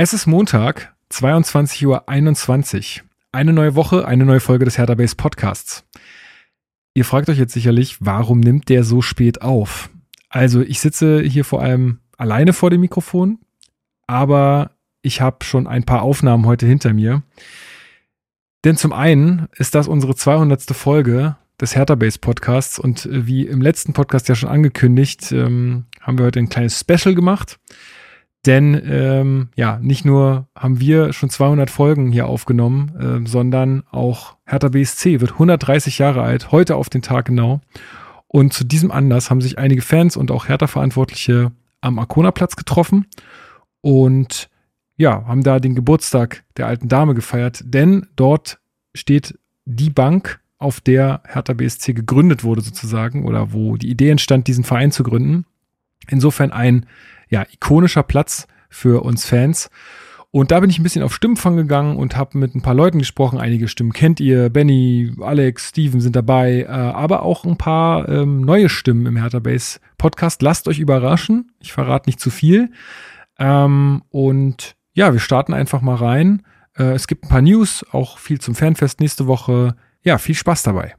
Es ist Montag, 22.21 Uhr. Eine neue Woche, eine neue Folge des Hertha Base Podcasts. Ihr fragt euch jetzt sicherlich, warum nimmt der so spät auf? Also ich sitze hier vor allem alleine vor dem Mikrofon, aber ich habe schon ein paar Aufnahmen heute hinter mir. Denn zum einen ist das unsere 200. Folge des Hertha Base Podcasts und äh, wie im letzten Podcast ja schon angekündigt, ähm, haben wir heute ein kleines Special gemacht. Denn ähm, ja, nicht nur haben wir schon 200 Folgen hier aufgenommen, äh, sondern auch Hertha BSC wird 130 Jahre alt, heute auf den Tag genau. Und zu diesem Anlass haben sich einige Fans und auch Hertha-Verantwortliche am Arkona-Platz getroffen und ja, haben da den Geburtstag der alten Dame gefeiert, denn dort steht die Bank, auf der Hertha BSC gegründet wurde sozusagen oder wo die Idee entstand, diesen Verein zu gründen. Insofern ein ja, ikonischer Platz für uns Fans. Und da bin ich ein bisschen auf Stimmenfang gegangen und habe mit ein paar Leuten gesprochen. Einige Stimmen kennt ihr. Benny, Alex, Steven sind dabei, äh, aber auch ein paar ähm, neue Stimmen im Hertha Base Podcast. Lasst euch überraschen. Ich verrate nicht zu viel. Ähm, und ja, wir starten einfach mal rein. Äh, es gibt ein paar News, auch viel zum Fanfest nächste Woche. Ja, viel Spaß dabei.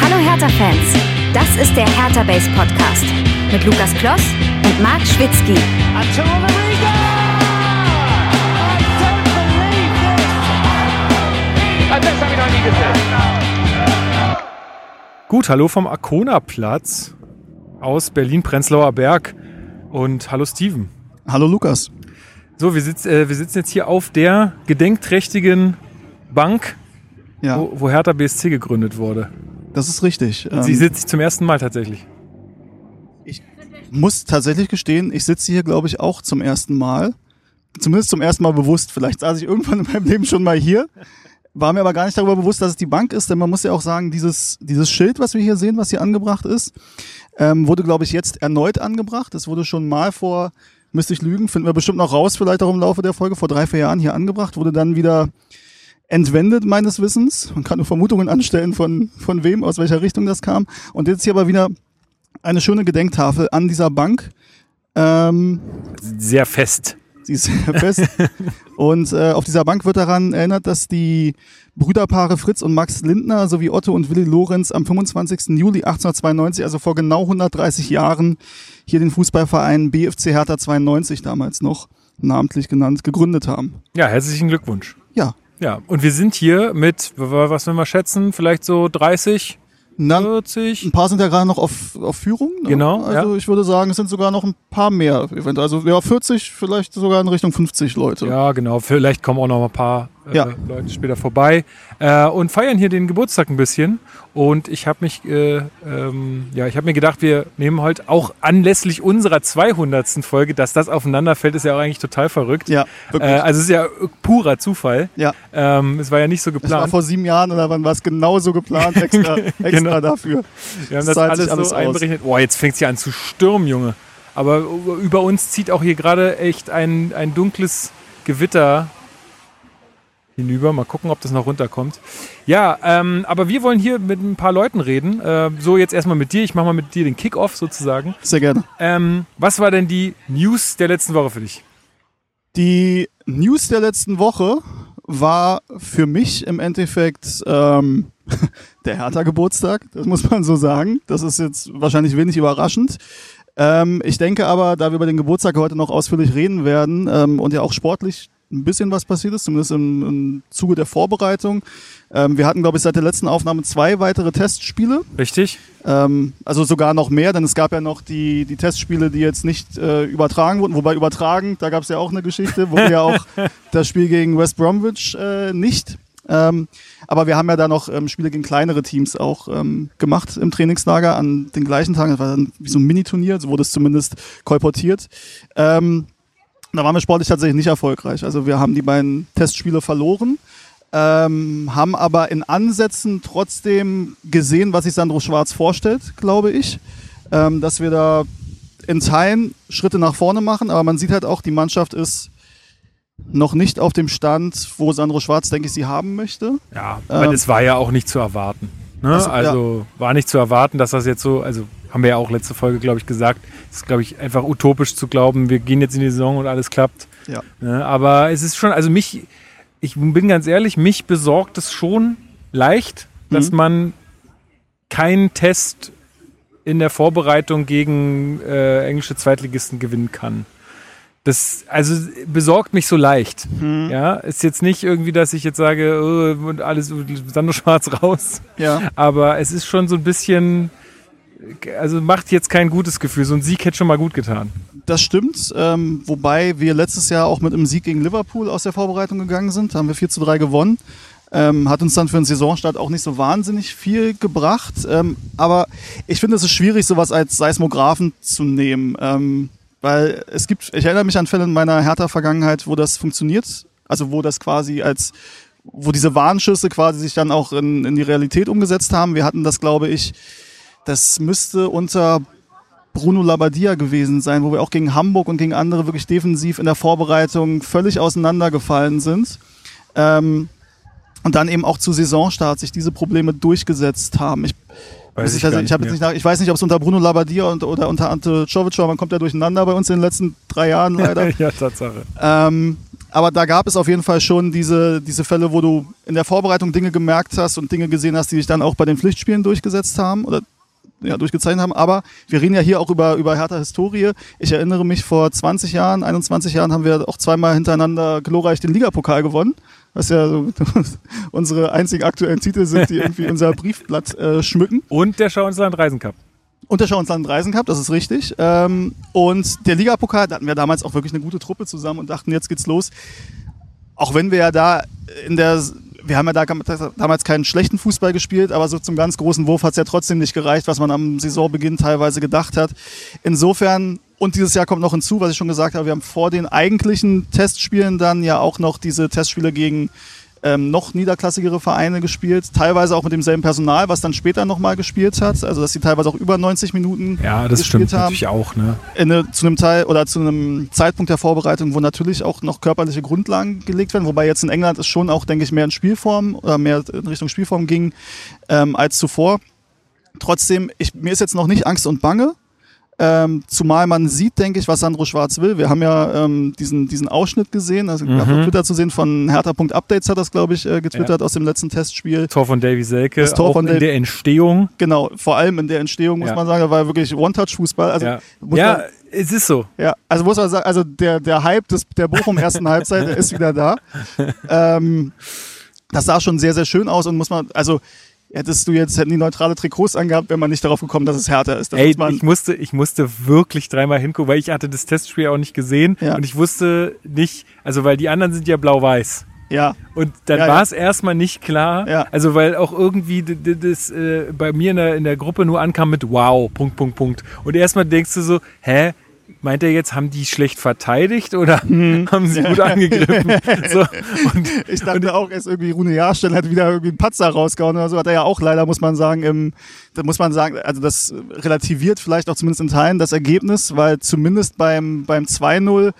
Hallo Hertha-Fans, das ist der Hertha Base Podcast mit Lukas Kloss und Marc Schwitzky. Gut, hallo vom Arkona-Platz aus Berlin-Prenzlauer Berg und hallo Steven. Hallo Lukas. So, wir, sitz, äh, wir sitzen jetzt hier auf der gedenkträchtigen Bank, Ja, wo, wo Hertha BSC gegründet wurde. Das ist richtig. Sie Ähm, sitzt zum ersten Mal tatsächlich. muss tatsächlich gestehen, ich sitze hier, glaube ich, auch zum ersten Mal. Zumindest zum ersten Mal bewusst. Vielleicht saß ich irgendwann in meinem Leben schon mal hier. War mir aber gar nicht darüber bewusst, dass es die Bank ist, denn man muss ja auch sagen, dieses, dieses Schild, was wir hier sehen, was hier angebracht ist, ähm, wurde, glaube ich, jetzt erneut angebracht. Es wurde schon mal vor, müsste ich lügen, finden wir bestimmt noch raus, vielleicht auch im Laufe der Folge, vor drei, vier Jahren hier angebracht, wurde dann wieder entwendet meines Wissens. Man kann nur Vermutungen anstellen, von, von wem, aus welcher Richtung das kam. Und jetzt hier aber wieder eine schöne Gedenktafel an dieser Bank. Ähm, Sehr fest. sie ist sehr fest. und äh, auf dieser Bank wird daran erinnert, dass die Brüderpaare Fritz und Max Lindner sowie Otto und Willi Lorenz am 25. Juli 1892, also vor genau 130 Jahren, hier den Fußballverein BFC Hertha 92 damals noch namentlich genannt, gegründet haben. Ja, herzlichen Glückwunsch. Ja, Ja, und wir sind hier mit, was will man schätzen, vielleicht so 30, na, 40? ein paar sind ja gerade noch auf, auf Führung. Ne? Genau, Also ich würde sagen, es sind sogar noch ein paar mehr. eventuell. Also ja, 40, vielleicht sogar in Richtung 50 Leute. Ja, genau. Vielleicht kommen auch noch ein paar äh, Ja. Leute später vorbei äh, und feiern hier den Geburtstag ein bisschen. Und ich habe mich, äh, ähm, ja, ich habe mir gedacht, wir nehmen heute auch anlässlich unserer 200. Folge, dass das aufeinanderfällt, ist ja auch eigentlich total verrückt. Ja, äh, wirklich. also es ist ja purer Zufall. ja. Ähm, es war ja nicht so Das war geplant. vor sieben Jahren oder wann war es genauso geplant, extra, extra Genau. dafür. Wir haben das das alles, alles so aus. einberechnet. Boah, jetzt fängt es ja an zu stürmen, Junge. Aber über uns zieht auch hier gerade echt ein, ein dunkles Gewitter hinüber. Mal gucken, ob das noch runterkommt. Ja, ähm, aber wir wollen hier mit ein paar Leuten reden. Äh, so, jetzt erstmal mit dir. Ich mache mal mit dir den Kickoff sozusagen. Sehr gerne. Ähm, was war denn die News der letzten Woche für dich? Die News der letzten Woche war für mich im Endeffekt ähm, der Hertha-Geburtstag, das muss man so sagen. Das ist jetzt wahrscheinlich wenig überraschend. Ähm, ich denke aber, da wir über den Geburtstag heute noch ausführlich reden werden ähm, und ja auch sportlich ein bisschen was passiert ist, zumindest im, im Zuge der Vorbereitung. Ähm, wir hatten, glaube ich, seit der letzten Aufnahme zwei weitere Testspiele. Richtig? Ähm, also sogar noch mehr, denn es gab ja noch die, die Testspiele, die jetzt nicht äh, übertragen wurden. Wobei übertragen, da gab es ja auch eine Geschichte, wurde ja auch das Spiel gegen West Bromwich äh, nicht. Ähm, aber wir haben ja da noch ähm, Spiele gegen kleinere Teams auch ähm, gemacht im Trainingslager an den gleichen Tagen. Das war dann wie so ein Mini-Turnier, so wurde es zumindest kolportiert. Ähm, da waren wir sportlich tatsächlich nicht erfolgreich. Also wir haben die beiden Testspiele verloren ähm, haben aber in Ansätzen trotzdem gesehen, was sich Sandro Schwarz vorstellt, glaube ich. Ähm, dass wir da in Teilen Schritte nach vorne machen, aber man sieht halt auch, die Mannschaft ist noch nicht auf dem Stand, wo Sandro Schwarz, denke ich, sie haben möchte. Ja, aber Ähm, das war ja auch nicht zu erwarten. Ne? Also, Also, ja. war nicht zu erwarten, dass das jetzt so, also haben wir ja auch letzte Folge, glaube ich, gesagt. Es ist, glaube ich, einfach utopisch zu glauben, wir gehen jetzt in die Saison und alles klappt. Ja. Ne? Aber es ist schon, also mich, ich bin ganz ehrlich, mich besorgt es schon leicht, dass Mhm. man keinen Test in der Vorbereitung gegen äh, englische Zweitligisten gewinnen kann. Das also besorgt mich so leicht. Mhm. Ja, ist jetzt nicht irgendwie, dass ich jetzt sage, oh, und alles Sandro Schwarz raus. Ja. Aber es ist schon so ein bisschen, also macht jetzt kein gutes Gefühl. So ein Sieg hätte schon mal gut getan. Das stimmt, ähm, wobei wir letztes Jahr auch mit einem Sieg gegen Liverpool aus der Vorbereitung gegangen sind. Da haben wir 4 zu 3 gewonnen. Ähm, hat uns dann für den Saisonstart auch nicht so wahnsinnig viel gebracht. Ähm, aber ich finde, es ist schwierig, sowas als Seismographen zu nehmen. Ähm, weil es gibt, ich erinnere mich an Fälle in meiner Hertha-Vergangenheit, wo das funktioniert. Also wo das quasi als, wo diese Warnschüsse quasi sich dann auch in, in die Realität umgesetzt haben. Wir hatten das, glaube ich, das müsste unter Bruno Labbadia gewesen sein, wo wir auch gegen Hamburg und gegen andere wirklich defensiv in der Vorbereitung völlig auseinandergefallen sind. Ähm, und dann eben auch zu Saisonstart sich diese Probleme durchgesetzt haben. Ich, Weiß ich, also, ich, nicht nach, ich weiß nicht, ob es unter Bruno Labbadia und, oder unter Ante Czovic war, man kommt ja durcheinander bei uns in den letzten drei Jahren leider. ja, Tatsache. Ähm, aber da gab es auf jeden Fall schon diese, diese Fälle, wo du in der Vorbereitung Dinge gemerkt hast und Dinge gesehen hast, die sich dann auch bei den Pflichtspielen durchgesetzt haben oder ja, durchgezeichnet haben. Aber wir reden ja hier auch über, über härter Historie. Ich erinnere mich, vor 20 Jahren, 21 Jahren haben wir auch zweimal hintereinander glorreich den Ligapokal gewonnen. Was ja so unsere einzigen aktuellen Titel sind, die irgendwie unser Briefblatt äh, schmücken. Und der Schauinsland Reisen Cup. Und der Schauinsland Reisen Cup, das ist richtig. Ähm, und der Ligapokal, da hatten wir damals auch wirklich eine gute Truppe zusammen und dachten, jetzt geht's los. Auch wenn wir ja da in der, wir haben ja da damals keinen schlechten Fußball gespielt, aber so zum ganz großen Wurf hat's ja trotzdem nicht gereicht, was man am Saisonbeginn teilweise gedacht hat. Insofern, und dieses Jahr kommt noch hinzu, was ich schon gesagt habe, wir haben vor den eigentlichen Testspielen dann ja auch noch diese Testspiele gegen ähm, noch niederklassigere Vereine gespielt, teilweise auch mit demselben Personal, was dann später nochmal gespielt hat, also dass sie teilweise auch über 90 Minuten Ja, das gespielt stimmt haben. natürlich auch. Ne? In eine, zu einem Teil oder zu einem Zeitpunkt der Vorbereitung, wo natürlich auch noch körperliche Grundlagen gelegt werden, wobei jetzt in England es schon auch, denke ich, mehr in Spielform oder mehr in Richtung Spielform ging ähm, als zuvor. Trotzdem, ich, mir ist jetzt noch nicht Angst und Bange. Ähm, zumal man sieht, denke ich, was Sandro Schwarz will. Wir haben ja ähm, diesen, diesen Ausschnitt gesehen, also Mhm. auf Twitter zu sehen von Hertha.updates hat das, glaube ich, äh, getwittert aus dem letzten Testspiel. Tor von Davy Selke, Das Tor auch von in der Entstehung. Genau, vor allem in der Entstehung muss Ja. man sagen, da war ja wirklich One-Touch-Fußball. Also ja, ja man, es ist so. Ja, also muss man sagen, also der, der Hype des, der Bochum ersten Halbzeit, der ist wieder da. Ähm, das sah schon sehr, sehr schön aus und muss man, also hättest du jetzt, hätten die neutrale Trikots angehabt, wäre man nicht darauf gekommen, dass es härter ist. Das Ey, muss ich musste, ich musste wirklich dreimal hingucken, weil ich hatte das Testspiel auch nicht gesehen Ja. und ich wusste nicht, also weil die anderen sind ja blau-weiß. ja, Und dann Ja, ja. war es erstmal nicht klar. Ja. Also weil auch irgendwie das äh, bei mir in der, in der Gruppe nur ankam mit Wow, Punkt, Punkt, Punkt. Und erstmal denkst du so, hä? Meint er jetzt, haben die schlecht verteidigt oder haben sie gut angegriffen? so, und, ich dachte auch, erst irgendwie Rune Jahrstein hat wieder irgendwie einen Patzer rausgehauen oder so, hat er ja auch leider, muss man sagen, im, da muss man sagen, also das relativiert vielleicht auch zumindest in Teilen das Ergebnis, weil zumindest beim, beim 2-0,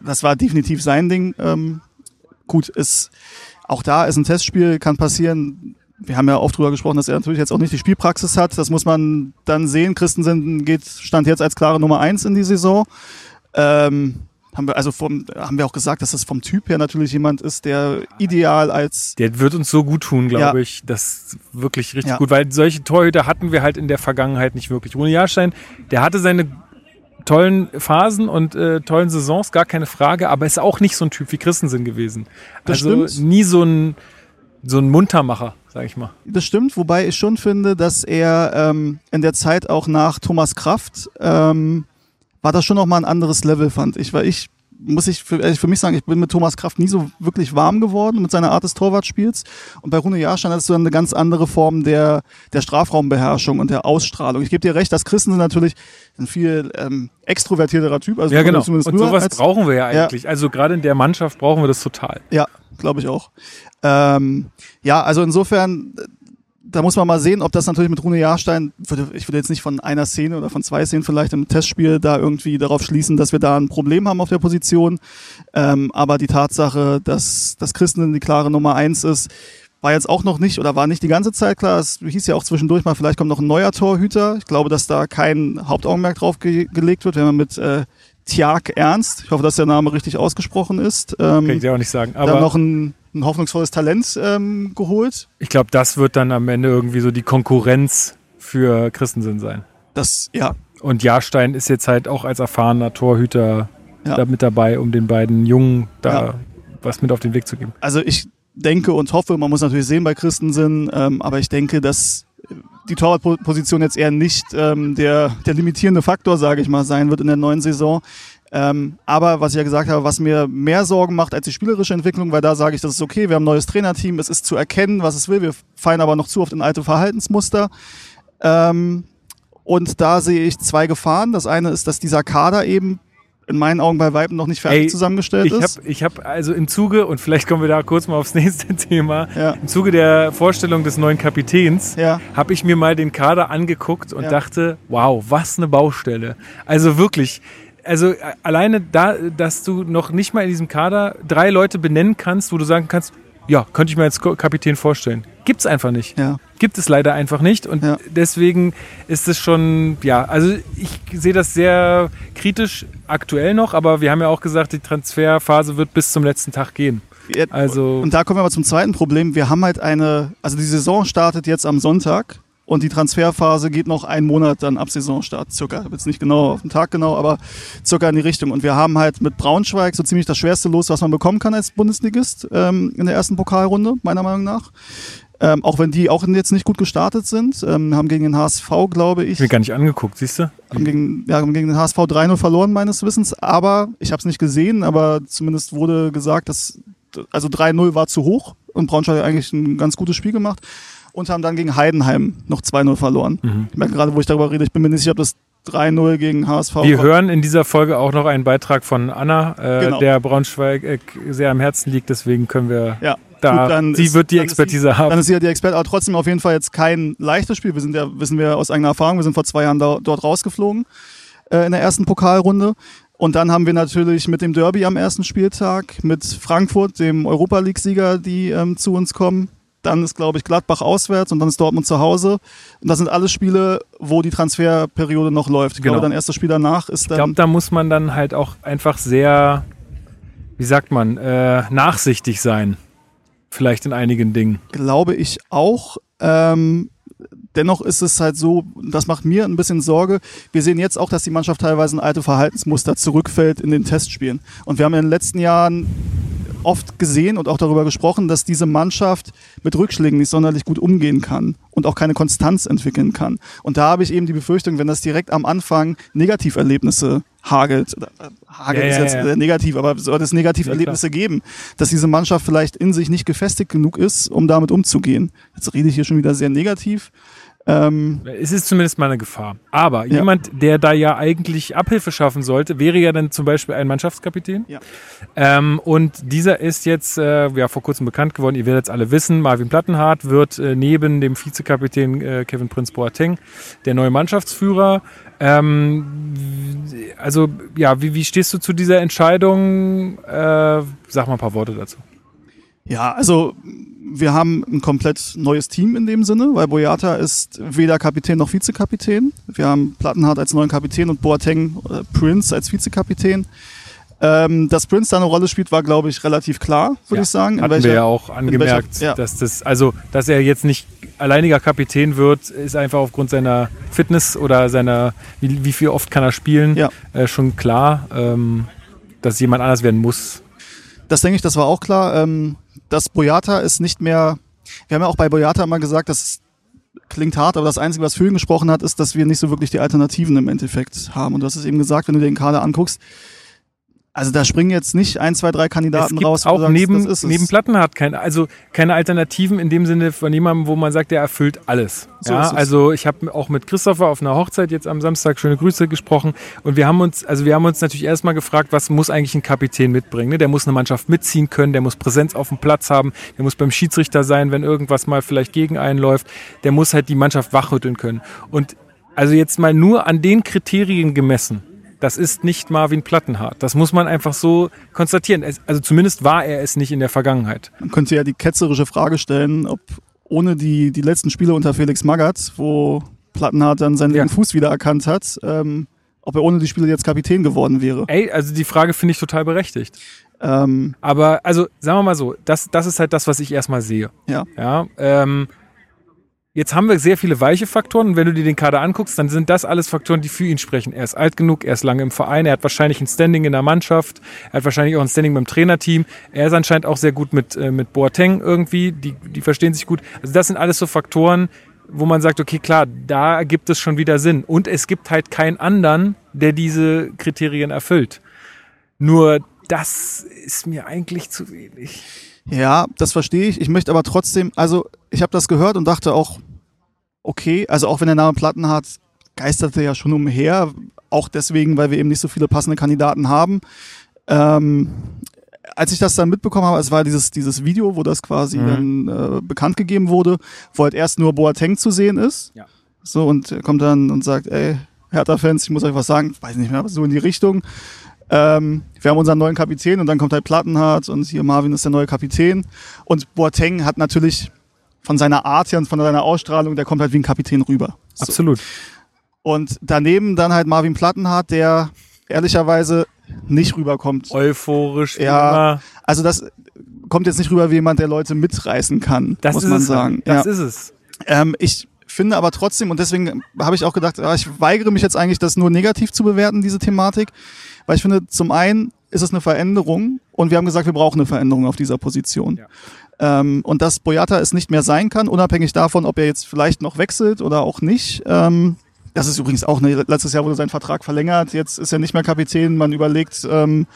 das war definitiv sein Ding, ähm, gut, ist, auch da ist ein Testspiel, kann passieren. Wir haben ja oft drüber gesprochen, dass er natürlich jetzt auch nicht die Spielpraxis hat. Das muss man dann sehen. Christensen geht, stand jetzt als klare Nummer eins in die Saison. Ähm, haben wir also vom, haben wir auch gesagt, dass das vom Typ her natürlich jemand ist, der ideal als der wird uns so gut tun, glaube Ja. ich. Das ist wirklich richtig Ja. gut, weil solche Torhüter hatten wir halt in der Vergangenheit nicht wirklich. Rune Jahrstein, der hatte seine tollen Phasen und äh, tollen Saisons, gar keine Frage, aber ist auch nicht so ein Typ wie Christensen gewesen. Das also stimmt. nie so ein, so ein Muntermacher, sag ich mal. Das stimmt, wobei ich schon finde, dass er ähm, in der Zeit auch nach Thomas Kraft ähm, war das schon noch mal ein anderes Level, fand ich, weil ich muss ich für, ehrlich für mich sagen, ich bin mit Thomas Kraft nie so wirklich warm geworden mit seiner Art des Torwartspiels. Und bei Rune Jahrstein hattest du dann eine ganz andere Form der, der Strafraumbeherrschung und der Ausstrahlung. Ich gebe dir recht, dass Christensen natürlich ein viel ähm, extrovertierterer Typ. Also Ja, genau. Und sowas als- brauchen wir ja Ja. eigentlich. Also gerade in der Mannschaft brauchen wir das total. Ja, glaube ich auch. Ähm, ja, also insofern, da muss man mal sehen, ob das natürlich mit Rune Jahrstein, ich würde jetzt nicht von einer Szene oder von zwei Szenen vielleicht im Testspiel da irgendwie darauf schließen, dass wir da ein Problem haben auf der Position. Ähm, aber die Tatsache, dass, dass Christen die klare Nummer eins ist, war jetzt auch noch nicht oder war nicht die ganze Zeit klar. Es hieß ja auch zwischendurch mal, vielleicht kommt noch ein neuer Torhüter. Ich glaube, dass da kein Hauptaugenmerk drauf ge gelegt wird, wenn man mit äh, Tjag Ernst, ich hoffe, dass der Name richtig ausgesprochen ist, ähm, Kann ich dir auch nicht sagen. dann Aber noch ein, ein hoffnungsvolles Talent ähm, geholt. ich glaube, das wird dann am Ende irgendwie so die Konkurrenz für Christensen sein. Das, ja, Und Jahrstein ist jetzt halt auch als erfahrener Torhüter Ja. da mit dabei, um den beiden Jungen da Ja. was mit auf den Weg zu geben. also ich denke und hoffe, man muss natürlich sehen bei Christensen, ähm, aber ich denke, dass die Torwartposition jetzt eher nicht ähm, der, der limitierende Faktor, sage ich mal, sein wird in der neuen Saison. Ähm, aber was ich ja gesagt habe, was mir mehr Sorgen macht als die spielerische Entwicklung, weil da sage ich, das ist okay, wir haben ein neues Trainerteam, es ist zu erkennen, was es will, wir fallen aber noch zu oft in alte Verhaltensmuster. Ähm, und da sehe ich zwei Gefahren. Das eine ist, dass dieser Kader eben in meinen Augen bei Weitem noch nicht fertig Ey, zusammengestellt Ich ist. habe ich hab also im Zuge, und vielleicht kommen wir da kurz mal aufs nächste Thema, Ja. im Zuge der Vorstellung des neuen Kapitäns Ja. habe ich mir mal den Kader angeguckt und Ja. dachte, wow, was eine Baustelle. Also wirklich, also äh, alleine da, dass du noch nicht mal in diesem Kader drei Leute benennen kannst, wo du sagen kannst, ja, könnte ich mir als Kapitän vorstellen. Gibt's einfach nicht. Ja. Gibt es leider einfach nicht. Und Ja. deswegen ist es schon, ja, also ich sehe das sehr kritisch aktuell noch, aber wir haben ja auch gesagt, die Transferphase wird bis zum letzten Tag gehen. Also- und da kommen wir aber zum zweiten Problem. Wir haben halt eine, also die Saison startet jetzt am Sonntag und die Transferphase geht noch einen Monat dann ab Saisonstart, circa. Ich hab Jetzt nicht genau auf den Tag genau, aber circa in die Richtung. Und wir haben halt mit Braunschweig so ziemlich das schwerste Los, was man bekommen kann als Bundesligist ähm, in der ersten Pokalrunde, meiner Meinung nach. Ähm, auch wenn die auch jetzt nicht gut gestartet sind, ähm, haben gegen den HSV, glaube ich, Ich mir gar nicht angeguckt, siehst du? haben gegen, ja, haben gegen den HSV 3-0 verloren, meines Wissens. Aber ich habe es nicht gesehen, aber zumindest wurde gesagt, dass also 3-0 war zu hoch und Braunschweig hat eigentlich ein ganz gutes Spiel gemacht und haben dann gegen Heidenheim noch 2-0 verloren. Mhm. Ich merke gerade, wo ich darüber rede, ich bin mir nicht sicher, ob das 3-0 gegen HSV Wir hören in dieser Folge auch noch einen Beitrag von Anna, äh, Genau. der Braunschweig äh, sehr am Herzen liegt. Deswegen können wir Ja, da, gut, dann sie ist- wird die dann Expertise Dann haben. ist sie ja die Experte, aber trotzdem auf jeden Fall jetzt kein leichtes Spiel. Wir sind ja, wissen wir aus eigener Erfahrung, wir sind vor zwei Jahren da, dort rausgeflogen äh, in der ersten Pokalrunde. Und dann haben wir natürlich mit dem Derby am ersten Spieltag, mit Frankfurt, dem Europa League-Sieger, die ähm, zu uns kommen. Dann ist, glaube ich, Gladbach auswärts und dann ist Dortmund zu Hause. Und das sind alles Spiele, wo die Transferperiode noch läuft. Ich Genau. glaube, dann erstes Spiel danach ist Ich dann. glaube, da muss man dann halt auch einfach sehr, wie sagt man, äh, nachsichtig sein. Vielleicht in einigen Dingen. glaube ich auch. Ähm, dennoch ist es halt so, das macht mir ein bisschen Sorge. Wir sehen jetzt auch, dass die Mannschaft teilweise in alte Verhaltensmuster zurückfällt in den Testspielen. Und wir haben in den letzten Jahren oft gesehen und auch darüber gesprochen, dass diese Mannschaft mit Rückschlägen nicht sonderlich gut umgehen kann und auch keine Konstanz entwickeln kann. Und da habe ich eben die Befürchtung, wenn das direkt am Anfang Negativerlebnisse hagelt, äh, hagelt Ja, ist ja, jetzt ja. äh, negativ, aber sollte es Negativerlebnisse geben, dass diese Mannschaft vielleicht in sich nicht gefestigt genug ist, um damit umzugehen. Jetzt rede ich hier schon wieder sehr negativ. Ähm, Es ist zumindest mal eine Gefahr. Aber Ja. jemand, der da ja eigentlich Abhilfe schaffen sollte, wäre ja dann zum Beispiel ein Mannschaftskapitän. Ja. Ähm, und dieser ist jetzt äh, ja, vor kurzem bekannt geworden. Ihr werdet es alle wissen. Marvin Plattenhardt wird äh, neben dem Vizekapitän äh, Kevin Prinz Boateng der neue Mannschaftsführer. Ähm, also ja, wie, wie stehst du zu dieser Entscheidung? Äh, sag mal ein paar Worte dazu. Ja, also wir haben ein komplett neues Team in dem Sinne, weil Boyata ist weder Kapitän noch Vizekapitän. Wir haben Plattenhardt als neuen Kapitän und Boateng äh, Prince als Vizekapitän. Ähm, dass Prince da eine Rolle spielt, war, glaube ich, relativ klar, würde Ja, ich sagen. Hatten welcher- wir ja auch angemerkt, welcher- ja. dass das, also, dass er jetzt nicht alleiniger Kapitän wird, ist einfach aufgrund seiner Fitness oder seiner, wie, wie viel oft kann er spielen, Ja. äh, schon klar, ähm, dass jemand anders werden muss. Das denke ich, das war auch klar. Ähm, das Boyata ist nicht mehr. Wir haben ja auch bei Boyata immer gesagt, das klingt hart, aber das Einzige, was für ihn gesprochen hat, ist, dass wir nicht so wirklich die Alternativen im Endeffekt haben. Und du hast es eben gesagt, wenn du dir den Kader anguckst, also da springen jetzt nicht ein, zwei, drei Es Kandidaten gibt raus. auch sagst, neben, es. neben Plattenhardt keine, also keine Alternativen in dem Sinne von jemandem, wo man sagt, der erfüllt alles. So ja, es. also ich habe auch mit Christopher auf einer Hochzeit jetzt am Samstag schöne Grüße gesprochen und wir haben uns, also wir haben uns natürlich erstmal gefragt, was muss eigentlich ein Kapitän mitbringen? Ne? Der muss eine Mannschaft mitziehen können, der muss Präsenz auf dem Platz haben, der muss beim Schiedsrichter sein, wenn irgendwas mal vielleicht gegen einen läuft, der muss halt die Mannschaft wachrütteln können. Und also jetzt mal nur an den Kriterien gemessen, Das ist nicht Marvin Plattenhardt. Das muss man einfach so konstatieren. Also zumindest war er es nicht in der Vergangenheit. Man könnte ja die ketzerische Frage stellen, ob ohne die, die letzten Spiele unter Felix Magath, wo Plattenhardt dann seinen Ja. Fuß wiedererkannt hat, ähm, ob er ohne die Spiele jetzt Kapitän geworden wäre. Ey, also die Frage finde ich total berechtigt. Ähm, Aber also sagen wir mal so, das, das ist halt das, was ich erstmal sehe. ja. Ja, ähm, jetzt haben wir sehr viele weiche Faktoren und wenn du dir den Kader anguckst, dann sind das alles Faktoren, die für ihn sprechen. Er ist alt genug, er ist lange im Verein, er hat wahrscheinlich ein Standing in der Mannschaft, er hat wahrscheinlich auch ein Standing beim Trainerteam. Er ist anscheinend auch sehr gut mit, äh, mit Boateng irgendwie, die, die verstehen sich gut. Also das sind alles so Faktoren, wo man sagt, okay, klar, da gibt es schon wieder Sinn. Und es gibt halt keinen anderen, der diese Kriterien erfüllt. Nur das ist mir eigentlich zu wenig. Ja, das verstehe ich. Ich möchte aber trotzdem, also ich habe das gehört und dachte auch, okay, also auch wenn der Name Plattenhardt geisterte ja schon umher, auch deswegen, weil wir eben nicht so viele passende Kandidaten haben. Ähm, als ich das dann mitbekommen habe, es war dieses, dieses Video, wo das quasi Mhm. dann äh, bekannt gegeben wurde, wo halt erst nur Boateng zu sehen ist. Ja. So, und er kommt dann und sagt, ey, Hertha-Fans, ich muss euch was sagen, weiß nicht mehr, aber so in die Richtung. Ähm, wir haben unseren neuen Kapitän und dann kommt halt Plattenhardt und hier Marvin ist der neue Kapitän. Und Boateng hat natürlich von seiner Art her und von seiner Ausstrahlung, der kommt halt wie ein Kapitän rüber. So. Absolut. Und daneben dann halt Marvin Plattenhardt, der ehrlicherweise nicht rüberkommt. Euphorisch, Ja, immer. Also das kommt jetzt nicht rüber wie jemand, der Leute mitreißen kann, Das muss man es. sagen. Das ja. ist es. Ähm, ich finde aber trotzdem, und deswegen habe ich auch gedacht, ah, ich weigere mich jetzt eigentlich, das nur negativ zu bewerten, diese Thematik, weil ich finde, zum einen ist es eine Veränderung und wir haben gesagt, wir brauchen eine Veränderung auf dieser Position. Ja. Ähm, und dass Boyata es nicht mehr sein kann, unabhängig davon, ob er jetzt vielleicht noch wechselt oder auch nicht. Ähm, das ist übrigens auch, ne, letztes Jahr wurde sein Vertrag verlängert, jetzt ist er nicht mehr Kapitän. Man überlegt, ähm,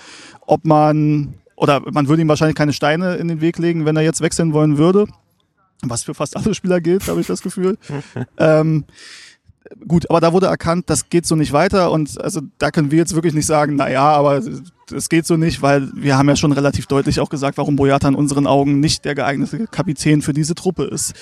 ob man, oder man würde ihm wahrscheinlich keine Steine in den Weg legen, wenn er jetzt wechseln wollen würde. Was für fast alle Spieler gilt, habe ich das Gefühl. ähm, gut, aber da wurde erkannt, das geht so nicht weiter und also da können wir jetzt wirklich nicht sagen, na ja, aber es geht so nicht, weil wir haben ja schon relativ deutlich auch gesagt, warum Boyata in unseren Augen nicht der geeignete Kapitän für diese Truppe ist.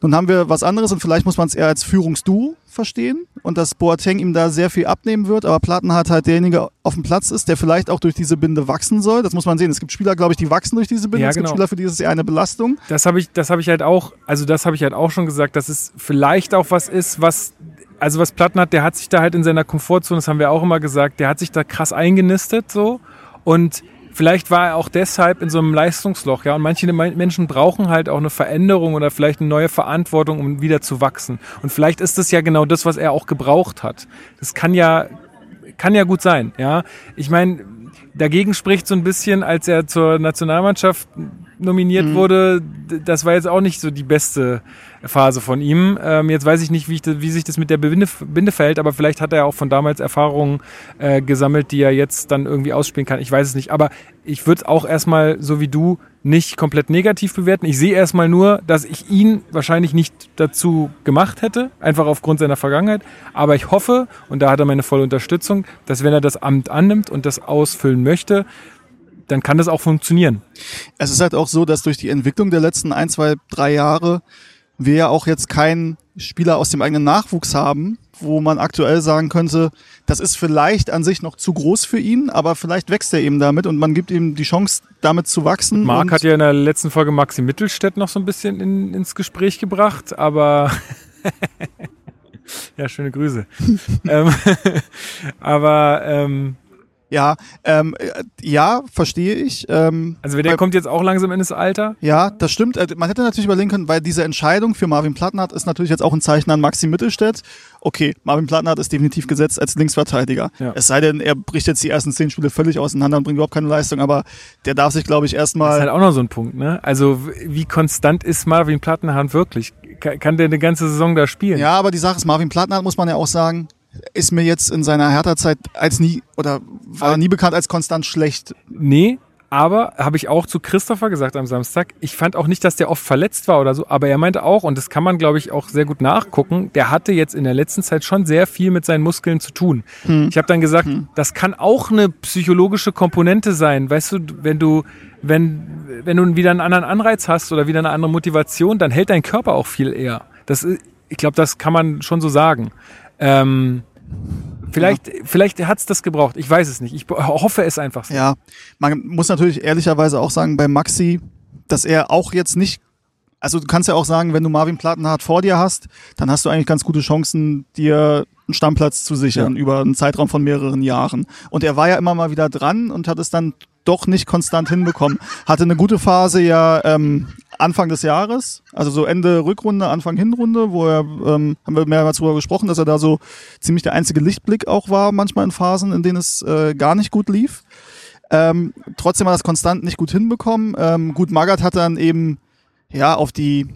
Nun haben wir was anderes und vielleicht muss man es eher als Führungsduo verstehen und dass Boateng ihm da sehr viel abnehmen wird, aber Plattenhardt halt derjenige auf dem Platz ist, der vielleicht auch durch diese Binde wachsen soll. Das muss man sehen. Es gibt Spieler, glaube ich, die wachsen durch diese Binde. Ja, es gibt genau. Spieler, für die ist es eher eine Belastung. Das habe ich, das habe ich halt auch, also das habe ich halt auch schon gesagt, dass es vielleicht auch was ist, was, also was Platten hat, der hat sich da halt in seiner Komfortzone, das haben wir auch immer gesagt, der hat sich da krass eingenistet so und vielleicht war er auch deshalb in so einem Leistungsloch, ja. Und manche Menschen brauchen halt auch eine Veränderung oder vielleicht eine neue Verantwortung, um wieder zu wachsen. Und vielleicht ist das ja genau das, was er auch gebraucht hat. Das kann ja, kann ja gut sein, ja. Ich meine, dagegen spricht so ein bisschen, als er zur Nationalmannschaft nominiert wurde, d- das war jetzt auch nicht so die beste Phase von ihm. Ähm, jetzt weiß ich nicht, wie, ich wie sich das mit der Binde, Binde verhält, aber vielleicht hat er auch von damals Erfahrungen äh, gesammelt, die er jetzt dann irgendwie ausspielen kann. Ich weiß es nicht. Aber ich würde es auch erstmal, so wie du, nicht komplett negativ bewerten. Ich sehe erstmal nur, dass ich ihn wahrscheinlich nicht dazu gemacht hätte, einfach aufgrund seiner Vergangenheit. Aber ich hoffe, und da hat er meine volle Unterstützung, dass wenn er das Amt annimmt und das ausfüllen möchte, dann kann das auch funktionieren. Es ist halt auch so, dass durch die Entwicklung der letzten ein, zwei, drei Jahre wir ja auch jetzt keinen Spieler aus dem eigenen Nachwuchs haben, wo man aktuell sagen könnte, das ist vielleicht an sich noch zu groß für ihn, aber vielleicht wächst er eben damit und man gibt ihm die Chance, damit zu wachsen. Marc hat ja in der letzten Folge Maxi Mittelstädt noch so ein bisschen in, ins Gespräch gebracht, aber ja, schöne Grüße. ähm, aber ähm, ja, ähm, äh, ja, verstehe ich. Ähm, also der Weil- kommt jetzt auch langsam in das Alter. Ja, das stimmt. Äh, Man hätte natürlich überlegen können, weil diese Entscheidung für Marvin Plattenhardt ist natürlich jetzt auch ein Zeichen an Maxi Mittelstädt. Okay, Marvin Plattenhardt ist definitiv gesetzt als Linksverteidiger. Ja. Es sei denn, er bricht jetzt die ersten zehn Spiele völlig auseinander und bringt überhaupt keine Leistung, aber der darf sich, glaube ich, Das ist erstmal. halt auch noch so ein Punkt, ne? Also wie konstant ist Marvin Plattenhahn wirklich? Ka- Kann der eine ganze Saison da spielen? Ja, aber die Sache ist, Marvin Plattenhardt, muss man ja auch sagen, ist mir jetzt in seiner Hertha-Zeit als nie oder war nie bekannt als konstant schlecht. Nee, aber habe ich auch zu Christopher gesagt am Samstag, ich fand auch nicht, dass der oft verletzt war oder so, aber er meinte auch, und das kann man, glaube ich, auch sehr gut nachgucken, der hatte jetzt in der letzten Zeit schon sehr viel mit seinen Muskeln zu tun. Ich habe dann gesagt, das kann auch eine psychologische Komponente sein. Weißt du, wenn du, wenn, wenn du wieder einen anderen Anreiz hast oder wieder eine andere Motivation, dann hält dein Körper auch viel eher. Das ich glaube, das kann man schon so sagen. Ähm, Vielleicht, ja. vielleicht hat es das gebraucht. Ich weiß es nicht. Ich hoffe es einfach so. Ja, man muss natürlich ehrlicherweise auch sagen, bei Maxi, dass er auch jetzt nicht also du kannst ja auch sagen, wenn du Marvin Plattenhardt vor dir hast, dann hast du eigentlich ganz gute Chancen, dir einen Stammplatz zu sichern ja. über einen Zeitraum von mehreren Jahren. Und er war ja immer mal wieder dran und hat es dann doch nicht konstant hinbekommen. Hatte eine gute Phase ja ähm, Anfang des Jahres, also so Ende Rückrunde, Anfang Hinrunde, wo er, ähm, haben wir mehrmals drüber gesprochen, dass er da so ziemlich der einzige Lichtblick auch war, manchmal in Phasen, in denen es äh, gar nicht gut lief. Ähm, trotzdem hat er das konstant nicht gut hinbekommen. Ähm, gut, Magath hat dann eben ja, auf die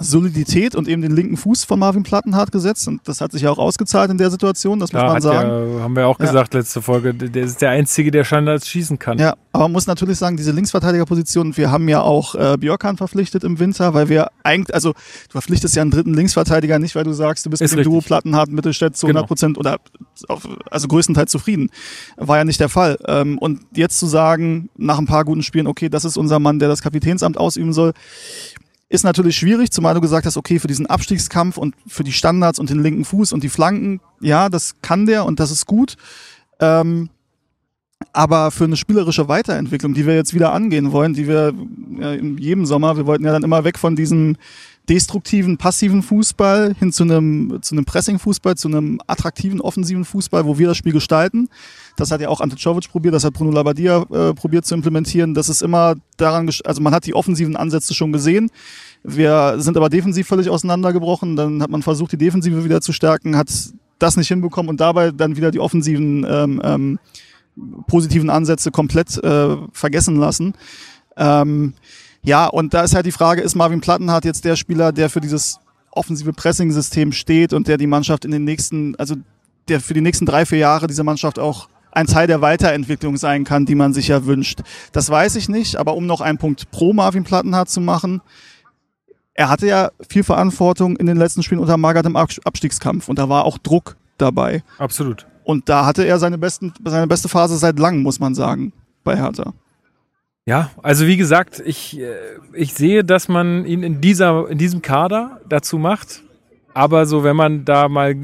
Solidität und eben den linken Fuß von Marvin Plattenhardt gesetzt und das hat sich ja auch ausgezahlt in der Situation, das ja, muss man sagen. Ja, haben wir auch ja. gesagt letzte Folge, der ist der Einzige, der Standards schießen kann. Ja, aber man muss natürlich sagen, diese Linksverteidigerposition, wir haben ja auch äh, Björkan verpflichtet im Winter, weil wir eigentlich, also du verpflichtest ja einen dritten Linksverteidiger nicht, weil du sagst, du bist ist mit dem Duo Plattenhardt, Mittelstädt zu 100 genau. Prozent genau. oder auf, also größtenteils zufrieden. War ja nicht der Fall. Ähm, und jetzt zu sagen, nach ein paar guten Spielen, okay, das ist unser Mann, der das Kapitänsamt ausüben soll, ist natürlich schwierig, zumal du gesagt hast, okay, für diesen Abstiegskampf und für die Standards und den linken Fuß und die Flanken, ja, das kann der und das ist gut. Ähm, aber für eine spielerische Weiterentwicklung, die wir jetzt wieder angehen wollen, die wir äh, in jedem Sommer, wir wollten ja dann immer weg von diesem destruktiven, passiven Fußball hin zu einem, zu einem Pressing-Fußball, zu einem attraktiven, offensiven Fußball, wo wir das Spiel gestalten. Das hat ja auch Ante Czovic probiert, das hat Bruno Labbadia äh, probiert zu implementieren. Das ist immer daran, also man hat die offensiven Ansätze schon gesehen. Wir sind aber defensiv völlig auseinandergebrochen. Dann hat man versucht, die Defensive wieder zu stärken, hat das nicht hinbekommen und dabei dann wieder die offensiven ähm, ähm, positiven Ansätze komplett äh, vergessen lassen. Ähm, ja, und da ist halt die Frage, ist Marvin Plattenhardt jetzt der Spieler, der für dieses offensive Pressing-System steht und der die Mannschaft in den nächsten, also der für die nächsten drei, vier Jahre diese Mannschaft auch ein Teil der Weiterentwicklung sein kann, die man sich ja wünscht. Das weiß ich nicht, aber um noch einen Punkt pro Marvin Plattenhardt zu machen, er hatte ja viel Verantwortung in den letzten Spielen unter Magath im Abstiegskampf und da war auch Druck dabei. Absolut. Und da hatte er seine, besten, seine beste Phase seit langem, muss man sagen, bei Hertha. Ja, also wie gesagt, ich, äh, ich sehe, dass man ihn in, dieser, in diesem Kader dazu macht. Aber so, wenn man da mal,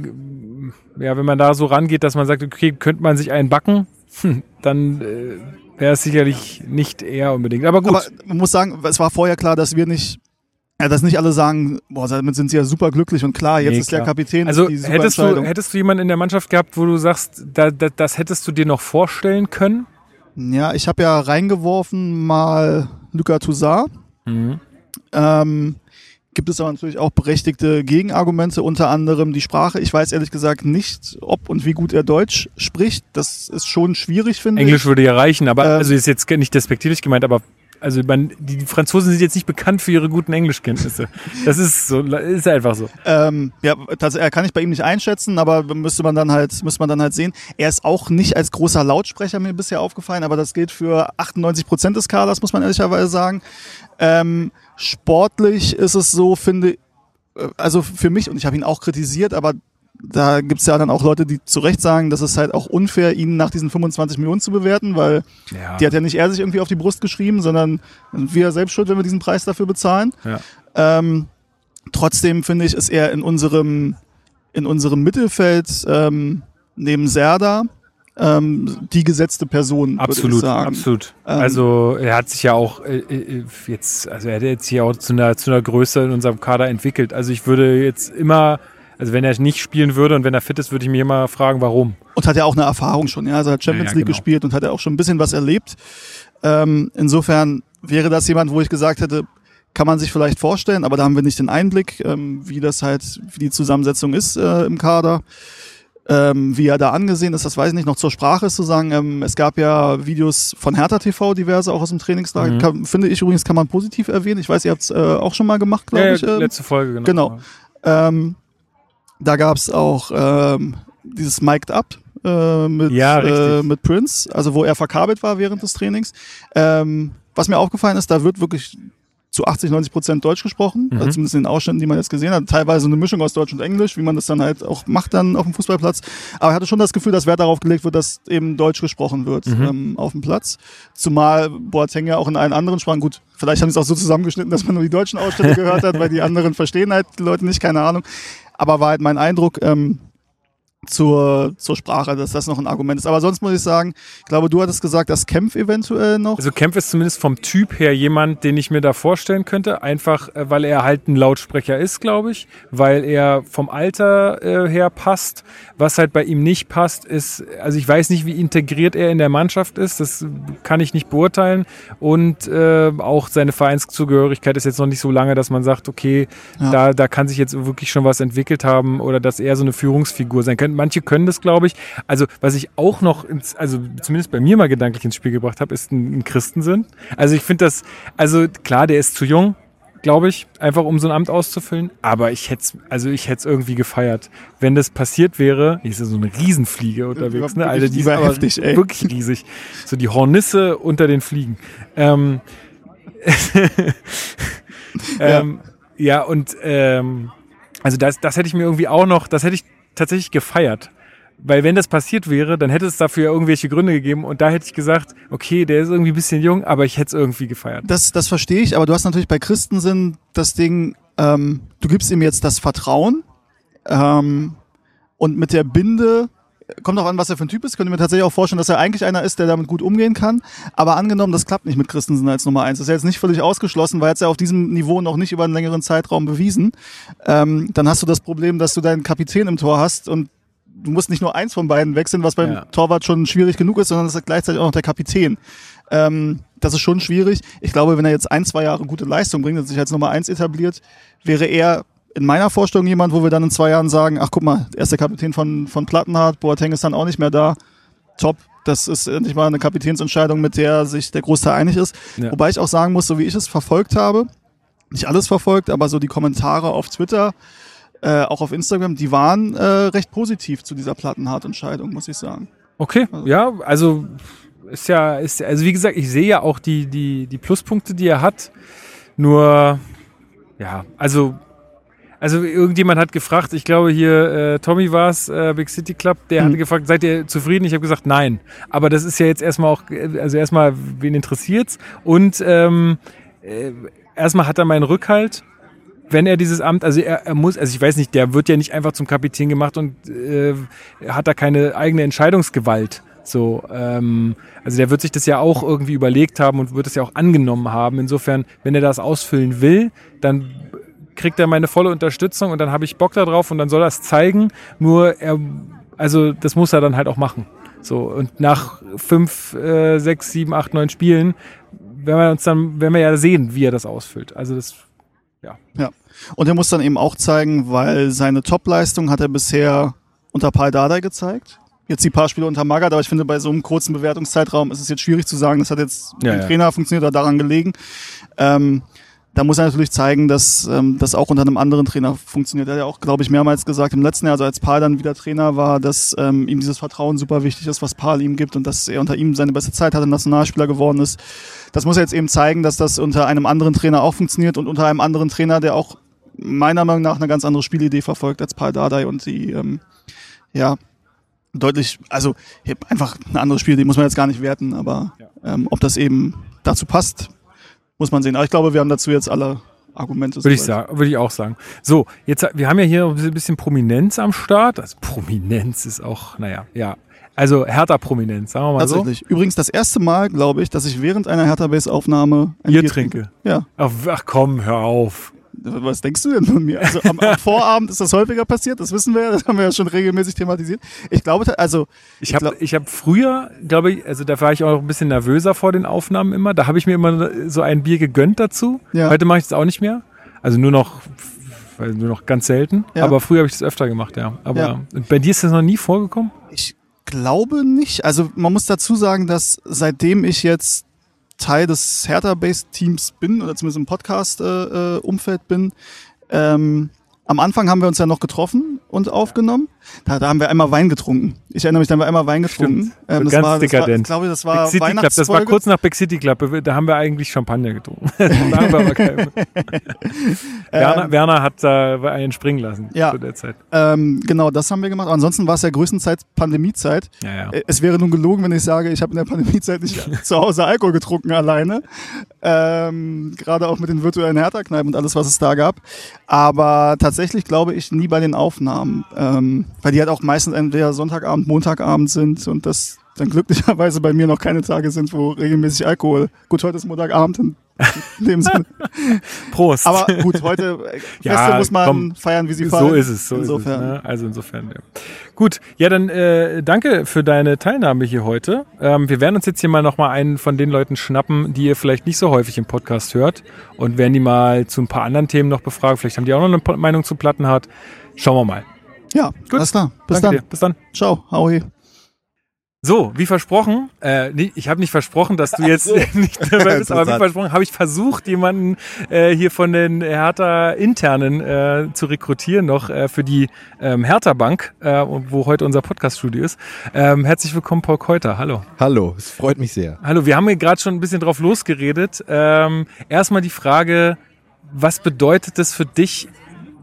ja, wenn man da so rangeht, dass man sagt, okay, könnte man sich einen backen, dann äh, wäre es sicherlich nicht er unbedingt. Aber gut. Aber man muss sagen, es war vorher klar, dass wir nicht ja, dass nicht alle sagen, boah, damit sind sie ja super glücklich und klar, jetzt nee, ist der Kapitän. Also hättest du, hättest du jemanden in der Mannschaft gehabt, wo du sagst, da, da, das hättest du dir noch vorstellen können? Ja, ich habe ja reingeworfen mal Luca Toussaint. Mhm. Ähm, gibt es aber natürlich auch berechtigte Gegenargumente, unter anderem die Sprache. Ich weiß ehrlich gesagt nicht, ob und wie gut er Deutsch spricht. Das ist schon schwierig, finde ich. Englisch würde ja reichen, aber ähm, also ist jetzt nicht despektierlich gemeint, aber also man, die Franzosen sind jetzt nicht bekannt für ihre guten Englischkenntnisse. Das ist so, ist einfach so. Ähm, ja, das kann ich bei ihm nicht einschätzen, aber müsste man dann halt, müsste man dann halt sehen. Er ist auch nicht als großer Lautsprecher mir bisher aufgefallen, aber das gilt für 98 Prozent des Kaders, muss man ehrlicherweise sagen. Ähm, sportlich ist es so, finde, äh, also für mich, und ich habe ihn auch kritisiert, aber da gibt's ja dann auch Leute, die zu Recht sagen, dass es halt auch unfair, ihn nach diesen 25 Millionen zu bewerten, weil ja. die hat ja nicht er sich irgendwie auf die Brust geschrieben, sondern wir selbst schuld, wenn wir diesen Preis dafür bezahlen. Ja. Ähm, trotzdem finde ich, ist er in unserem, in unserem Mittelfeld ähm, neben Serda ähm, die gesetzte Person. Absolut, absolut. Ähm, also er hat sich ja auch äh, äh, jetzt, also er hat jetzt hier auch zu einer, zu einer Größe in unserem Kader entwickelt. Also ich würde jetzt immer also wenn er nicht spielen würde und wenn er fit ist, würde ich mich immer fragen, warum. Und hat ja auch eine Erfahrung schon, ja. Also er hat Champions ja, ja, League genau. gespielt und hat ja auch schon ein bisschen was erlebt. Ähm, insofern wäre das jemand, wo ich gesagt hätte, kann man sich vielleicht vorstellen, aber da haben wir nicht den Einblick, ähm, wie das halt, wie die Zusammensetzung ist äh, im Kader. Ähm, wie er da angesehen ist, das weiß ich nicht. Noch zur Sprache ist zu sagen, ähm, es gab ja Videos von Hertha TV, diverse auch aus dem Trainingslager. Mhm. Kann, finde ich übrigens, kann man positiv erwähnen. Ich weiß, ihr habt es äh, auch schon mal gemacht, glaube ja, ich. Äh, letzte Folge, genau. Genau. Ähm, da gab es auch ähm, dieses Mic'd Up äh, mit, ja, äh, mit Prince, also wo er verkabelt war während des Trainings. Ähm, was mir aufgefallen ist, da wird wirklich zu 80, 90 Prozent Deutsch gesprochen, mhm. also zumindest in den Ausschnitten, die man jetzt gesehen hat. Teilweise eine Mischung aus Deutsch und Englisch, wie man das dann halt auch macht dann auf dem Fußballplatz. Aber ich hatte schon das Gefühl, dass Wert darauf gelegt wird, dass eben Deutsch gesprochen wird mhm. ähm, auf dem Platz. Zumal Boateng ja auch in allen anderen Sprachen, gut, vielleicht haben sie es auch so zusammengeschnitten, dass man nur die deutschen Ausschnitte gehört hat, weil die anderen verstehen halt die Leute nicht, keine Ahnung. Aber war halt mein Eindruck, ähm, zur, zur Sprache, dass das noch ein Argument ist. Aber sonst muss ich sagen, ich glaube, du hattest gesagt, dass Kempf eventuell noch. Also Kempf ist zumindest vom Typ her jemand, den ich mir da vorstellen könnte. Einfach, äh, weil er halt ein Lautsprecher ist, glaube ich. Weil er vom Alter äh, her passt. Was halt bei ihm nicht passt, ist, also ich weiß nicht, wie integriert er in der Mannschaft ist. Das kann ich nicht beurteilen. Und äh, auch seine Vereinszugehörigkeit ist jetzt noch nicht so lange, dass man sagt, okay, ja. da, da kann sich jetzt wirklich schon was entwickelt haben oder dass er so eine Führungsfigur sein könnte manche können das, glaube ich. Also, was ich auch noch, ins, also zumindest bei mir mal gedanklich ins Spiel gebracht habe, ist ein, ein Christensinn. Also, ich finde das, also klar, der ist zu jung, glaube ich, einfach um so ein Amt auszufüllen. Aber ich hätte also ich hätte es irgendwie gefeiert. Wenn das passiert wäre, hier ist ja so eine Riesenfliege unterwegs, ne? Alter, die ist heftig, ey. wirklich riesig. So die Hornisse unter den Fliegen. Ähm, ähm, ja. ja, und ähm, also das, das hätte ich mir irgendwie auch noch, das hätte ich tatsächlich gefeiert. Weil wenn das passiert wäre, dann hätte es dafür ja irgendwelche Gründe gegeben und da hätte ich gesagt, okay, der ist irgendwie ein bisschen jung, aber ich hätte es irgendwie gefeiert. Das, das verstehe ich, aber du hast natürlich bei Christensen das Ding, ähm, du gibst ihm jetzt das Vertrauen ähm, und mit der Binde, kommt auch an, was er für ein Typ ist, könnte mir tatsächlich auch vorstellen, dass er eigentlich einer ist, der damit gut umgehen kann. Aber angenommen, das klappt nicht mit Christensen als Nummer eins. Das ist ja jetzt nicht völlig ausgeschlossen, weil er es ja auf diesem Niveau noch nicht über einen längeren Zeitraum bewiesen. Ähm, dann hast du das Problem, dass du deinen Kapitän im Tor hast und du musst nicht nur eins von beiden wechseln, was beim ja. Torwart schon schwierig genug ist, sondern das ist gleichzeitig auch noch der Kapitän. Ähm, das ist schon schwierig. Ich glaube, wenn er jetzt ein, zwei Jahre gute Leistung bringt und sich als Nummer eins etabliert, wäre er in meiner Vorstellung jemand, wo wir dann in zwei Jahren sagen, ach guck mal, er ist der Kapitän von, von Plattenhardt, Boateng ist dann auch nicht mehr da. Top. Das ist endlich mal eine Kapitänsentscheidung, mit der sich der Großteil einig ist. Ja. Wobei ich auch sagen muss, so wie ich es verfolgt habe, nicht alles verfolgt, aber so die Kommentare auf Twitter, äh, auch auf Instagram, die waren äh, recht positiv zu dieser Plattenhardt-Entscheidung, muss ich sagen. Okay, also. ja, also ist ja, ist, also wie gesagt, ich sehe ja auch die, die, die Pluspunkte, die er hat. Nur, ja, also also irgendjemand hat gefragt, ich glaube hier äh, Tommy war es, äh, Big City Club, der mhm. hatte gefragt, seid ihr zufrieden? Ich habe gesagt, nein. Aber das ist ja jetzt erstmal auch, also erstmal, wen interessiert's? Und ähm, äh, erstmal hat er meinen Rückhalt wenn er dieses Amt, also er, er, muss, also ich weiß nicht, der wird ja nicht einfach zum Kapitän gemacht und äh, hat da keine eigene Entscheidungsgewalt. So, ähm, also der wird sich das ja auch irgendwie überlegt haben und wird es ja auch angenommen haben. Insofern, wenn er das ausfüllen will, dann kriegt er meine volle Unterstützung und dann habe ich Bock darauf und dann soll er es zeigen. Nur er, also das muss er dann halt auch machen. So, und nach fünf, äh, sechs, sieben, acht, neun Spielen werden wir uns dann, werden wir ja sehen, wie er das ausfüllt. Also das, ja. Ja. Und er muss dann eben auch zeigen, weil seine Topleistung hat er bisher unter Paul Dardai gezeigt. Jetzt die paar Spiele unter Magath, aber ich finde, bei so einem kurzen Bewertungszeitraum ist es jetzt schwierig zu sagen, das hat jetzt ja, mit dem ja. Trainer funktioniert oder daran gelegen. Ähm, da muss er natürlich zeigen, dass ähm, das auch unter einem anderen Trainer funktioniert. Er hat ja auch, glaube ich, mehrmals gesagt im letzten Jahr, also als Paul dann wieder Trainer war, dass ähm, ihm dieses Vertrauen super wichtig ist, was Paul ihm gibt und dass er unter ihm seine beste Zeit hatte, Nationalspieler geworden ist. Das muss er jetzt eben zeigen, dass das unter einem anderen Trainer auch funktioniert und unter einem anderen Trainer, der auch meiner Meinung nach eine ganz andere Spielidee verfolgt als Paul Dardai und die, ähm, ja, deutlich, also einfach eine andere Spielidee muss man jetzt gar nicht werten, aber ähm, ob das eben dazu passt, muss man sehen. Aber ich glaube, wir haben dazu jetzt alle Argumente. Würde ich sagen, würde ich auch sagen. So, jetzt, wir haben ja hier ein bisschen Prominenz am Start. Also Prominenz ist auch, naja, ja. Also härter Prominenz, sagen wir mal Tatsächlich. so. Übrigens das erste Mal, glaube ich, dass ich während einer Hertha Base Aufnahme ein Bier, Bier trinke. trinke. Ja. Ach, ach komm, hör auf. Was denkst du denn von mir? Also am, am, Vorabend ist das häufiger passiert, das wissen wir ja, das haben wir ja schon regelmäßig thematisiert. Ich glaube, also. Ich habe ich hab früher, glaube ich, also da war ich auch ein bisschen nervöser vor den Aufnahmen immer. Da habe ich mir immer so ein Bier gegönnt dazu. Ja. Heute mache ich das auch nicht mehr. Also nur noch, nur noch ganz selten. Ja. Aber früher habe ich das öfter gemacht, ja. Aber ja. bei dir ist das noch nie vorgekommen? Ich glaube nicht. Also man muss dazu sagen, dass seitdem ich jetzt Teil des Hertha-Based-Teams bin oder zumindest im Podcast-Umfeld äh, bin, ähm, am Anfang haben wir uns ja noch getroffen und aufgenommen. Da, da haben wir einmal Wein getrunken. Ich erinnere mich, da haben wir einmal Wein getrunken. Ähm, das ganz war, das dekadent. War, ich glaube, das war Big City Club. Das war kurz nach Big City Club. Da haben wir eigentlich Champagner getrunken. Werner, ähm, Werner hat da einen springen lassen ja, zu der Zeit. Ähm, genau, das haben wir gemacht. Ansonsten war es ja größtenteils Pandemiezeit. Ja, ja. Äh, es wäre nun gelogen, wenn ich sage, ich habe in der Pandemiezeit nicht zu Hause Alkohol getrunken alleine. Ähm, Gerade auch mit den virtuellen Hertha-Kneipen und alles, was es da gab. Aber tatsächlich glaube ich nie bei den Aufnahmen. Weil die halt auch meistens entweder Sonntagabend, Montagabend sind und das dann glücklicherweise bei mir noch keine Tage sind, wo regelmäßig Alkohol. Gut, heute ist Montagabend in dem Sinne. Prost. Aber gut, heute äh, Ja, Feste muss man komm, feiern, wie sie fallen. So ist es, so Insofern. ist es. Ne? Also insofern, ja. Gut, ja, dann äh, danke für deine Teilnahme hier heute. Ähm, wir werden uns jetzt hier mal nochmal einen von den Leuten schnappen, die ihr vielleicht nicht so häufig im Podcast hört und werden die mal zu ein paar anderen Themen noch befragen. Vielleicht haben die auch noch eine Meinung zu Plattenhardt. Schauen wir mal. Ja, alles klar. Bis danke dann. dir. Bis dann. Ciao. Hoi. So, wie versprochen, äh, nee, ich habe nicht versprochen, dass du jetzt nicht dabei bist, aber wie versprochen, habe ich versucht, jemanden äh, hier von den Hertha internen äh, zu rekrutieren noch äh, für die ähm, Hertha Bank, äh, wo heute unser Podcaststudio ist. Ähm, herzlich willkommen, Paul Keuter. Hallo. Hallo, es freut mich sehr. Hallo, wir haben hier gerade schon ein bisschen drauf losgeredet. Ähm, erstmal die Frage, was bedeutet es für dich,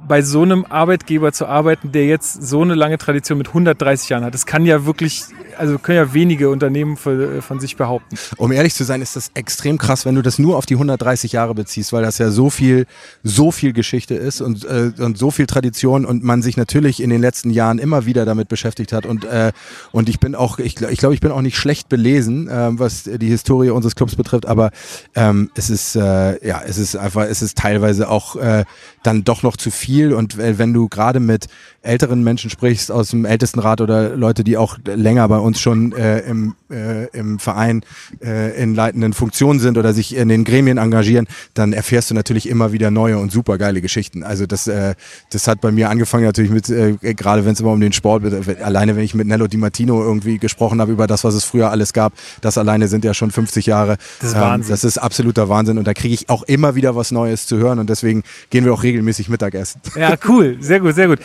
bei so einem Arbeitgeber zu arbeiten, der jetzt so eine lange Tradition mit 130 Jahren hat? Das kann ja wirklich, also können ja wenige Unternehmen für, von sich behaupten. Um ehrlich zu sein, ist das extrem krass, wenn du das nur auf die 130 Jahre beziehst, weil das ja so viel, so viel Geschichte ist und, äh, und so viel Tradition und man sich natürlich in den letzten Jahren immer wieder damit beschäftigt hat und äh, und ich bin auch, ich, ich glaube, ich bin auch nicht schlecht belesen, äh, was die Historie unseres Clubs betrifft, aber ähm, es ist äh, ja, es ist einfach, es ist teilweise auch äh, dann doch noch zu viel und äh, wenn du gerade mit älteren Menschen sprichst aus dem Ältestenrat oder Leute, die auch länger bei uns schon äh, im, äh, im Verein äh, in leitenden Funktionen sind oder sich in den Gremien engagieren, dann erfährst du natürlich immer wieder neue und supergeile Geschichten. Also das, äh, das hat bei mir angefangen natürlich mit, äh, gerade wenn es immer um den Sport geht, alleine wenn ich mit Nello Di Martino irgendwie gesprochen habe über das, was es früher alles gab, das alleine sind ja schon 50 Jahre. Das ist Wahnsinn. das ist absoluter Wahnsinn und da kriege ich auch immer wieder was Neues zu hören und deswegen gehen wir auch regelmäßig Mittagessen. Ja, cool, sehr gut, sehr gut.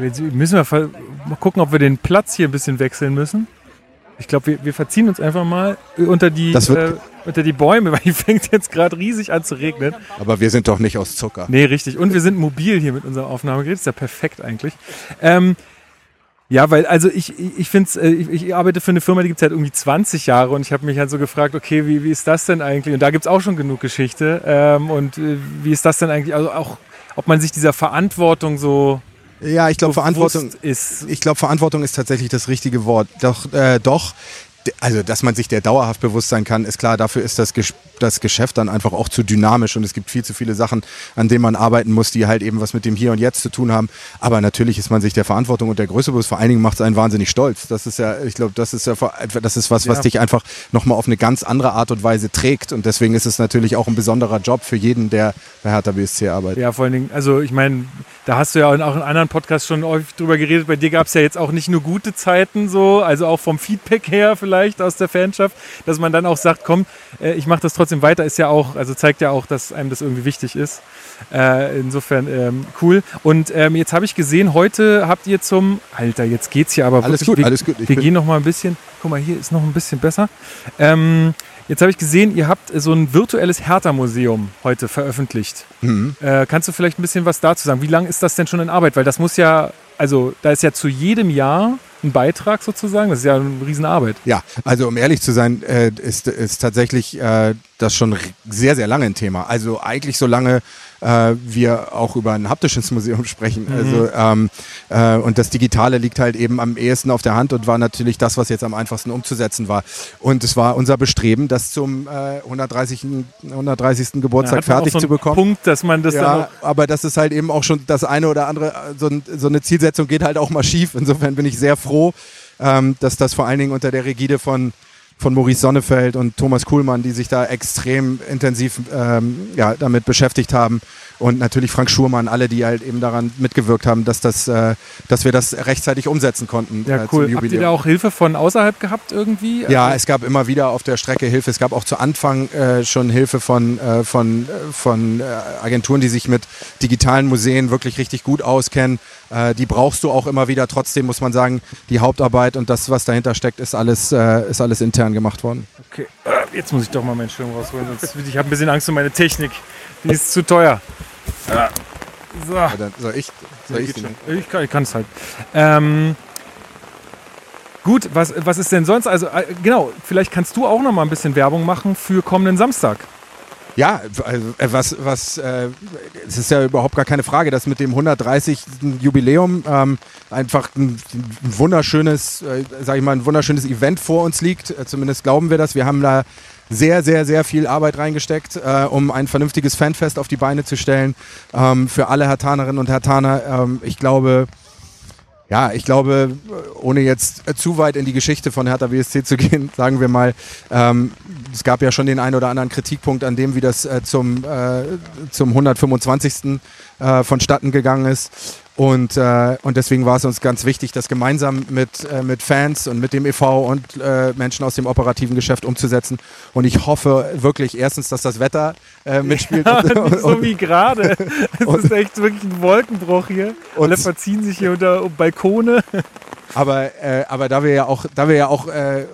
Jetzt müssen wir mal gucken, ob wir den Platz hier ein bisschen wechseln müssen. Ich glaube, wir, wir verziehen uns einfach mal unter die, äh, unter die Bäume, weil hier fängt jetzt gerade riesig an zu regnen. Aber wir sind doch nicht aus Zucker. Nee, richtig. Und wir sind mobil hier mit unserem Aufnahmegerät. Ist ja perfekt eigentlich. Ähm, ja, weil, also ich, ich, finde äh, ich, ich arbeite für eine Firma, die gibt es halt irgendwie 20 Jahre und ich habe mich halt so gefragt, okay, wie, wie ist das denn eigentlich? Und da gibt es auch schon genug Geschichte. Ähm, und äh, wie ist das denn eigentlich? Also auch, ob man sich dieser Verantwortung so Ja, ich glaube, Verantwortung, ist. ich glaube, Verantwortung ist tatsächlich das richtige Wort. Doch, äh, doch. Also, dass man sich der dauerhaft bewusst sein kann, ist klar. Dafür ist das, Ges das Geschäft dann einfach auch zu dynamisch und es gibt viel zu viele Sachen, an denen man arbeiten muss, die halt eben was mit dem Hier und Jetzt zu tun haben. Aber natürlich ist man sich der Verantwortung und der Größe bewusst. Vor allen Dingen macht es einen wahnsinnig stolz. Das ist ja, ich glaube, das ist ja, das ist was, was Ja. dich einfach nochmal auf eine ganz andere Art und Weise trägt. Und deswegen ist es natürlich auch ein besonderer Job für jeden, der bei Hertha BSC arbeitet. Ja, vor allen Dingen, also ich meine, da hast du ja auch in anderen Podcasts schon häufig drüber geredet. Bei dir gab es ja jetzt auch nicht nur gute Zeiten so, also auch vom Feedback her vielleicht aus der Fanschaft, dass man dann auch sagt, komm, äh, ich mache das trotzdem weiter, ist ja auch, also zeigt ja auch, dass einem das irgendwie wichtig ist. Äh, insofern ähm, cool. Und ähm, jetzt habe ich gesehen, heute habt ihr zum, Alter, jetzt geht's hier aber Alles wirklich, gut, wir, alles gut. Ich wir gehen noch mal ein bisschen, guck mal, hier ist noch ein bisschen besser. Ähm, jetzt habe ich gesehen, ihr habt so ein virtuelles Hertha-Museum heute veröffentlicht. Mhm. Äh, kannst du vielleicht ein bisschen was dazu sagen? Wie lange ist das denn schon in Arbeit? Weil das muss ja, also da ist ja zu jedem Jahr ein Beitrag sozusagen. Das ist ja eine Riesenarbeit. Ja, also um ehrlich zu sein, äh, ist, ist tatsächlich äh, das schon sehr, sehr lange ein Thema. Also eigentlich so lange äh, wir auch über ein haptisches Museum sprechen. Also ähm, äh, und das Digitale liegt halt eben am ehesten auf der Hand und war natürlich das, was jetzt am einfachsten umzusetzen war. Und es war unser Bestreben, das zum äh, 130. 130. Da Geburtstag fertig so zu bekommen. Punkt, dass man das Ja, aber das ist halt eben auch schon das eine oder andere, so, so eine Zielsetzung geht halt auch mal schief. Insofern bin ich sehr froh, ähm, dass das vor allen Dingen unter der Rigide von, von Maurice Sonnefeld und Thomas Kuhlmann, die sich da extrem intensiv ähm, ja, damit beschäftigt haben. Und natürlich Frank Schurmann, alle, die halt eben daran mitgewirkt haben, dass, das, äh, dass wir das rechtzeitig umsetzen konnten. Ja, äh, cool. Habt ihr da auch Hilfe von außerhalb gehabt irgendwie? Ja, Also- es gab immer wieder auf der Strecke Hilfe. Es gab auch zu Anfang äh, schon Hilfe von, äh, von, äh, von äh, Agenturen, die sich mit digitalen Museen wirklich richtig gut auskennen. Die brauchst du auch immer wieder. Trotzdem muss man sagen, die Hauptarbeit und das, was dahinter steckt, ist alles, ist alles intern gemacht worden. Okay, äh, jetzt muss ich doch mal meinen Schirm rausholen. Sonst, ich habe ein bisschen Angst um meine Technik. Die ist zu teuer. Ja. So. Aber dann soll ich, soll ich. Ich kann, ich kann es halt. Ähm, gut, was, was ist denn sonst? Also, äh, genau, vielleicht kannst du auch noch mal ein bisschen Werbung machen für kommenden Samstag. Ja, äh, was, was, äh, es ist ja überhaupt gar keine Frage, dass mit dem 130. Jubiläum ähm, einfach ein, ein wunderschönes, äh, sag ich mal, ein wunderschönes Event vor uns liegt. Äh, zumindest glauben wir das. Wir haben da sehr, sehr, sehr viel Arbeit reingesteckt, äh, um ein vernünftiges Fanfest auf die Beine zu stellen ähm, für alle Hertanerinnen und Hertaner. Ähm, ich glaube, ja, ich glaube, ohne jetzt zu weit in die Geschichte von Hertha WSC zu gehen, sagen wir mal, ähm, es gab ja schon den einen oder anderen Kritikpunkt an dem, wie das äh, zum, äh, zum 125. Äh, vonstatten gegangen ist. Und, äh, und deswegen war es uns ganz wichtig, das gemeinsam mit, äh, mit Fans und mit dem EV und äh, Menschen aus dem operativen Geschäft umzusetzen. Und ich hoffe wirklich erstens, dass das Wetter äh, mitspielt. Ja, und, so und, wie gerade. Es ist echt wirklich ein Wolkenbruch hier. Und- Alle verziehen sich hier unter Balkone. aber, äh, aber da wir ja auch, da wir ja auch äh,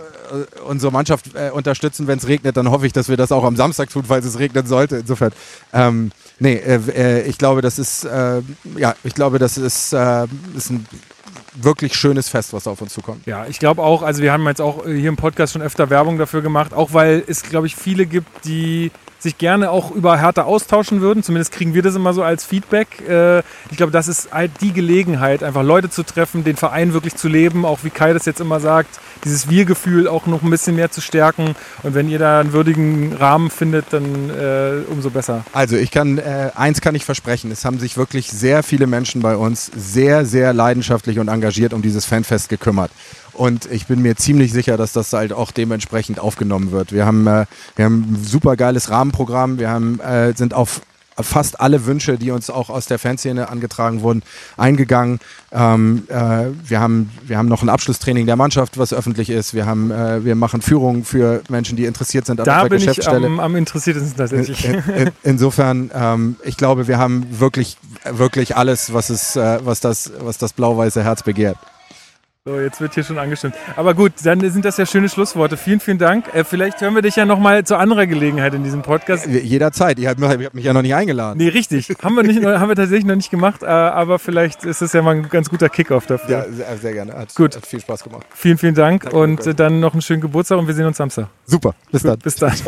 unsere Mannschaft äh, unterstützen, wenn es regnet, dann hoffe ich, dass wir das auch am Samstag tun, falls es regnen sollte. Insofern, ähm, nee, äh, äh, ich glaube, das ist, äh, ja, ich glaube, das ist, äh, ist ein wirklich schönes Fest, was auf uns zukommt. Ja, ich glaube auch, also wir haben jetzt auch äh, hier im Podcast schon öfter Werbung dafür gemacht, auch weil es, glaube ich, viele gibt, die sich gerne auch über Hertha austauschen würden. Zumindest kriegen wir das immer so als Feedback. Äh, Ich glaube, das ist halt die Gelegenheit, einfach Leute zu treffen, den Verein wirklich zu leben, auch wie Kai das jetzt immer sagt, dieses Wir-Gefühl auch noch ein bisschen mehr zu stärken. Und wenn ihr da einen würdigen Rahmen findet, dann äh, umso besser. Also ich kann, äh, eins kann ich versprechen, es haben sich wirklich sehr viele Menschen bei uns sehr, sehr leidenschaftlich und engagiert um dieses Fanfest gekümmert. Und ich bin mir ziemlich sicher, dass das halt auch dementsprechend aufgenommen wird. Wir haben, äh, wir haben ein super geiles Rahmenprogramm, wir haben, äh, sind auf fast alle Wünsche, die uns auch aus der Fanszene angetragen wurden, eingegangen. Ähm, äh, wir, haben, wir haben noch ein Abschlusstraining der Mannschaft, was öffentlich ist. Wir, haben, äh, wir machen Führungen für Menschen, die interessiert sind an Da unserer bin ich Geschäftsstelle. am, am interessiertesten tatsächlich. In, in, insofern, ähm, ich glaube, wir haben wirklich, wirklich alles, was, es, äh, was, das, was das blau-weiße Herz begehrt. So, jetzt wird hier schon angestimmt. Aber gut, dann sind das ja schöne Schlussworte. Vielen, vielen Dank. Äh, vielleicht hören wir dich ja nochmal zu anderer Gelegenheit in diesem Podcast. Jederzeit. Ihr habt, mich ja noch nicht eingeladen. Nee, richtig. haben, wir nicht, haben wir tatsächlich noch nicht gemacht, äh, aber vielleicht ist es ja mal ein ganz guter Kickoff dafür. Ja, sehr, sehr gerne. Hat, Gut. hat viel Spaß gemacht. Vielen, vielen Dank Danke, und äh, dann noch einen schönen Geburtstag und wir sehen uns Samstag. Super. Bis dann. Bis dann.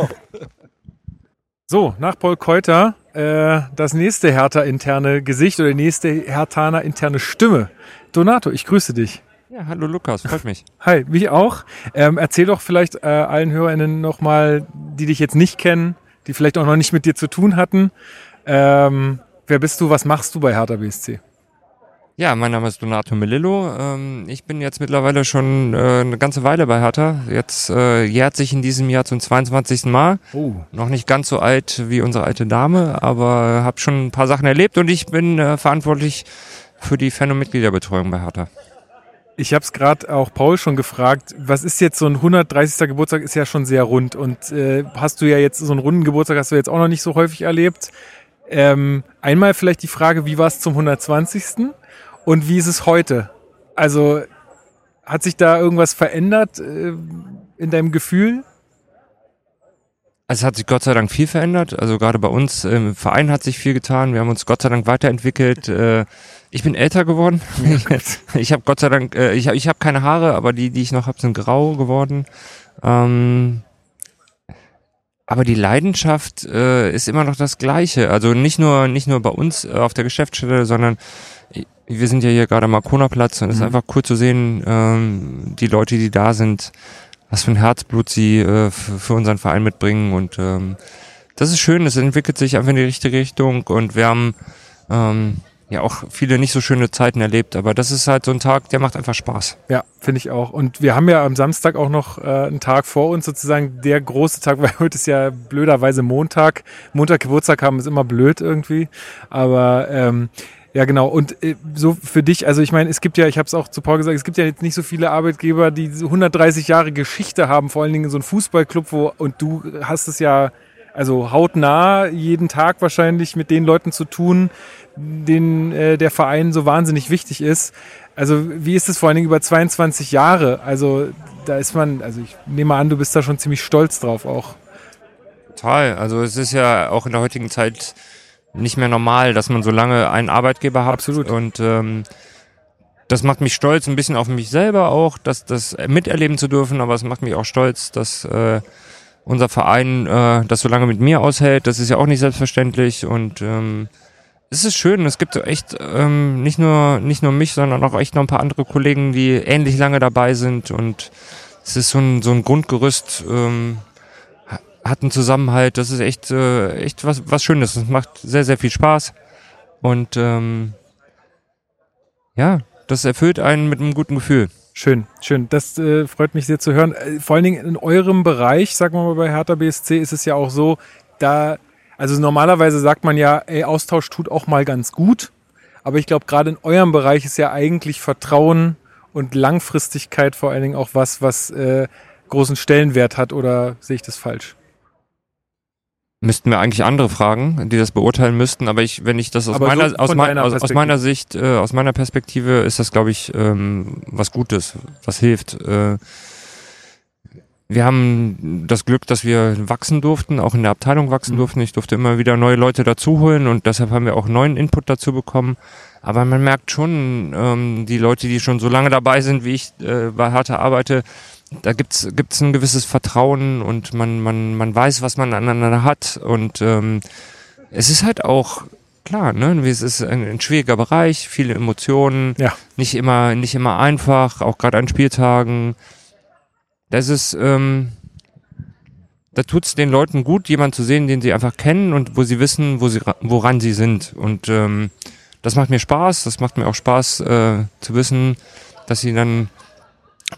So, nach Paul Keuter äh, das nächste Hertha-interne Gesicht oder die nächste Hertaner-interne Stimme. Donato, ich grüße dich. Ja, hallo Lukas, freut mich. Hi, mich auch. Ähm, erzähl doch vielleicht äh, allen HörerInnen nochmal, die dich jetzt nicht kennen, die vielleicht auch noch nicht mit dir zu tun hatten. Ähm, wer bist du, was machst du bei Hertha BSC? Ja, mein Name ist Donato Melillo. Ähm, ich bin jetzt mittlerweile schon äh, eine ganze Weile bei Hertha. Jetzt äh, jährt sich in diesem Jahr zum 22. Mal. Oh. Noch nicht ganz so alt wie unsere alte Dame, aber habe schon ein paar Sachen erlebt und ich bin äh, verantwortlich für die Fan- und Mitgliederbetreuung bei Hertha. Ich habe es gerade auch Paul schon gefragt, was ist jetzt so ein 130. Geburtstag, ist ja schon sehr rund und äh, hast du ja jetzt so einen runden Geburtstag, hast du jetzt auch noch nicht so häufig erlebt. Ähm, einmal vielleicht die Frage, wie war es zum 120. und wie ist es heute? Also hat sich da irgendwas verändert äh, in deinem Gefühl? Also es hat sich Gott sei Dank viel verändert. Also gerade bei uns im Verein hat sich viel getan. Wir haben uns Gott sei Dank weiterentwickelt. Äh, Ich bin älter geworden. ich habe Gott sei Dank, äh, ich habe ich hab keine Haare, aber die, die ich noch habe, sind grau geworden. Ähm, aber die Leidenschaft äh, ist immer noch das Gleiche. Also nicht nur nicht nur bei uns auf der Geschäftsstelle, sondern wir sind ja hier gerade am Markona-Platz und es ist einfach cool zu sehen, ähm, die Leute, die da sind, was für ein Herzblut sie äh, für unseren Verein mitbringen und ähm, das ist schön, es entwickelt sich einfach in die richtige Richtung und wir haben ähm, ja auch viele nicht so schöne Zeiten erlebt, aber das ist halt so ein Tag, der macht einfach Spaß. Ja, finde ich auch. Und wir haben ja am Samstag auch noch äh, einen Tag vor uns, sozusagen der große Tag, weil heute ist ja blöderweise Montag. Montag Geburtstag haben ist immer blöd irgendwie. Aber ähm, ja, genau. Und äh, so für dich, also ich meine, es gibt ja, ich habe es auch zu Paul gesagt, es gibt ja jetzt nicht so viele Arbeitgeber, die so 130 Jahre Geschichte haben, vor allen Dingen so ein Fußballclub, wo, und du hast es ja also hautnah jeden Tag wahrscheinlich mit den Leuten zu tun, denen äh, der Verein so wahnsinnig wichtig ist. Also wie ist es vor allen Dingen über 22 Jahre? Also da ist man, also ich nehme an, du bist da schon ziemlich stolz drauf auch. Total. Also es ist ja auch in der heutigen Zeit nicht mehr normal, dass man so lange einen Arbeitgeber hat. Absolut. Und ähm, das macht mich stolz, ein bisschen auf mich selber auch, das, das miterleben zu dürfen, aber es macht mich auch stolz, dass, äh, unser Verein äh, das so lange mit mir aushält. Das ist ja auch nicht selbstverständlich und ähm, es ist schön. Es gibt echt ähm, nicht nur nicht nur mich, sondern auch echt noch ein paar andere Kollegen, die ähnlich lange dabei sind und es ist so ein so ein Grundgerüst. Ähm, hat einen Zusammenhalt. Das ist echt äh, echt was was Schönes. Es macht sehr sehr viel Spaß und ähm, ja, das erfüllt einen mit einem guten Gefühl. Schön, schön. Das äh, freut mich sehr zu hören. Äh, vor allen Dingen in eurem Bereich, sagen wir mal bei Hertha BSC, ist es ja auch so, da, also normalerweise sagt man ja, ey, Austausch tut auch mal ganz gut. Aber ich glaube, gerade in eurem Bereich ist ja eigentlich Vertrauen und Langfristigkeit vor allen Dingen auch was, was äh, großen Stellenwert hat. Oder sehe ich das falsch? Müssten wir eigentlich andere fragen, die das beurteilen müssten, aber ich, wenn ich das aus meiner, so aus, mein, aus, aus meiner Sicht, äh, aus meiner Perspektive ist das, glaube ich, ähm, was Gutes, was hilft. Äh, wir haben das Glück, dass wir wachsen durften, auch in der Abteilung wachsen Mhm. durften. Ich durfte immer wieder neue Leute dazuholen und deshalb haben wir auch neuen Input dazu bekommen. Aber man merkt schon, ähm, die Leute, die schon so lange dabei sind, wie ich äh, bei Hertha arbeite, da gibt's gibt's ein gewisses Vertrauen und man man man weiß, was man aneinander hat und ähm, es ist halt auch klar, ne, wie es ist ein, ein schwieriger Bereich, viele Emotionen, Ja. nicht immer nicht immer einfach, auch gerade an Spieltagen. Das ist ähm, da tut's den Leuten gut, jemanden zu sehen, den sie einfach kennen und wo sie wissen, wo sie ra- woran sie sind und ähm, das macht mir Spaß, das macht mir auch Spaß äh, zu wissen, dass sie dann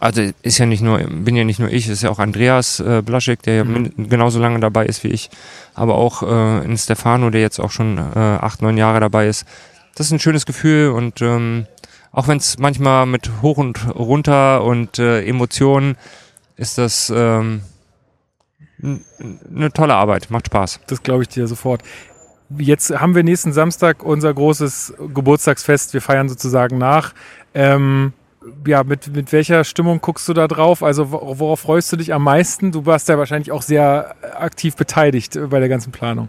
also ist ja nicht nur, bin ja nicht nur ich, ist ja auch Andreas äh, Blaschek, der ja Mhm. genauso lange dabei ist wie ich, aber auch äh, in Stefano, der jetzt auch schon äh, acht, neun Jahre dabei ist. Das ist ein schönes Gefühl und ähm, auch wenn es manchmal mit hoch und runter und äh, Emotionen ist das ähm, eine tolle Arbeit, macht Spaß. Das glaube ich dir sofort. Jetzt haben wir nächsten Samstag unser großes Geburtstagsfest. Wir feiern sozusagen nach. Ähm, ja, mit, mit welcher Stimmung guckst du da drauf? Also wo- worauf freust du dich am meisten? Du warst ja wahrscheinlich auch sehr aktiv beteiligt äh, bei der ganzen Planung.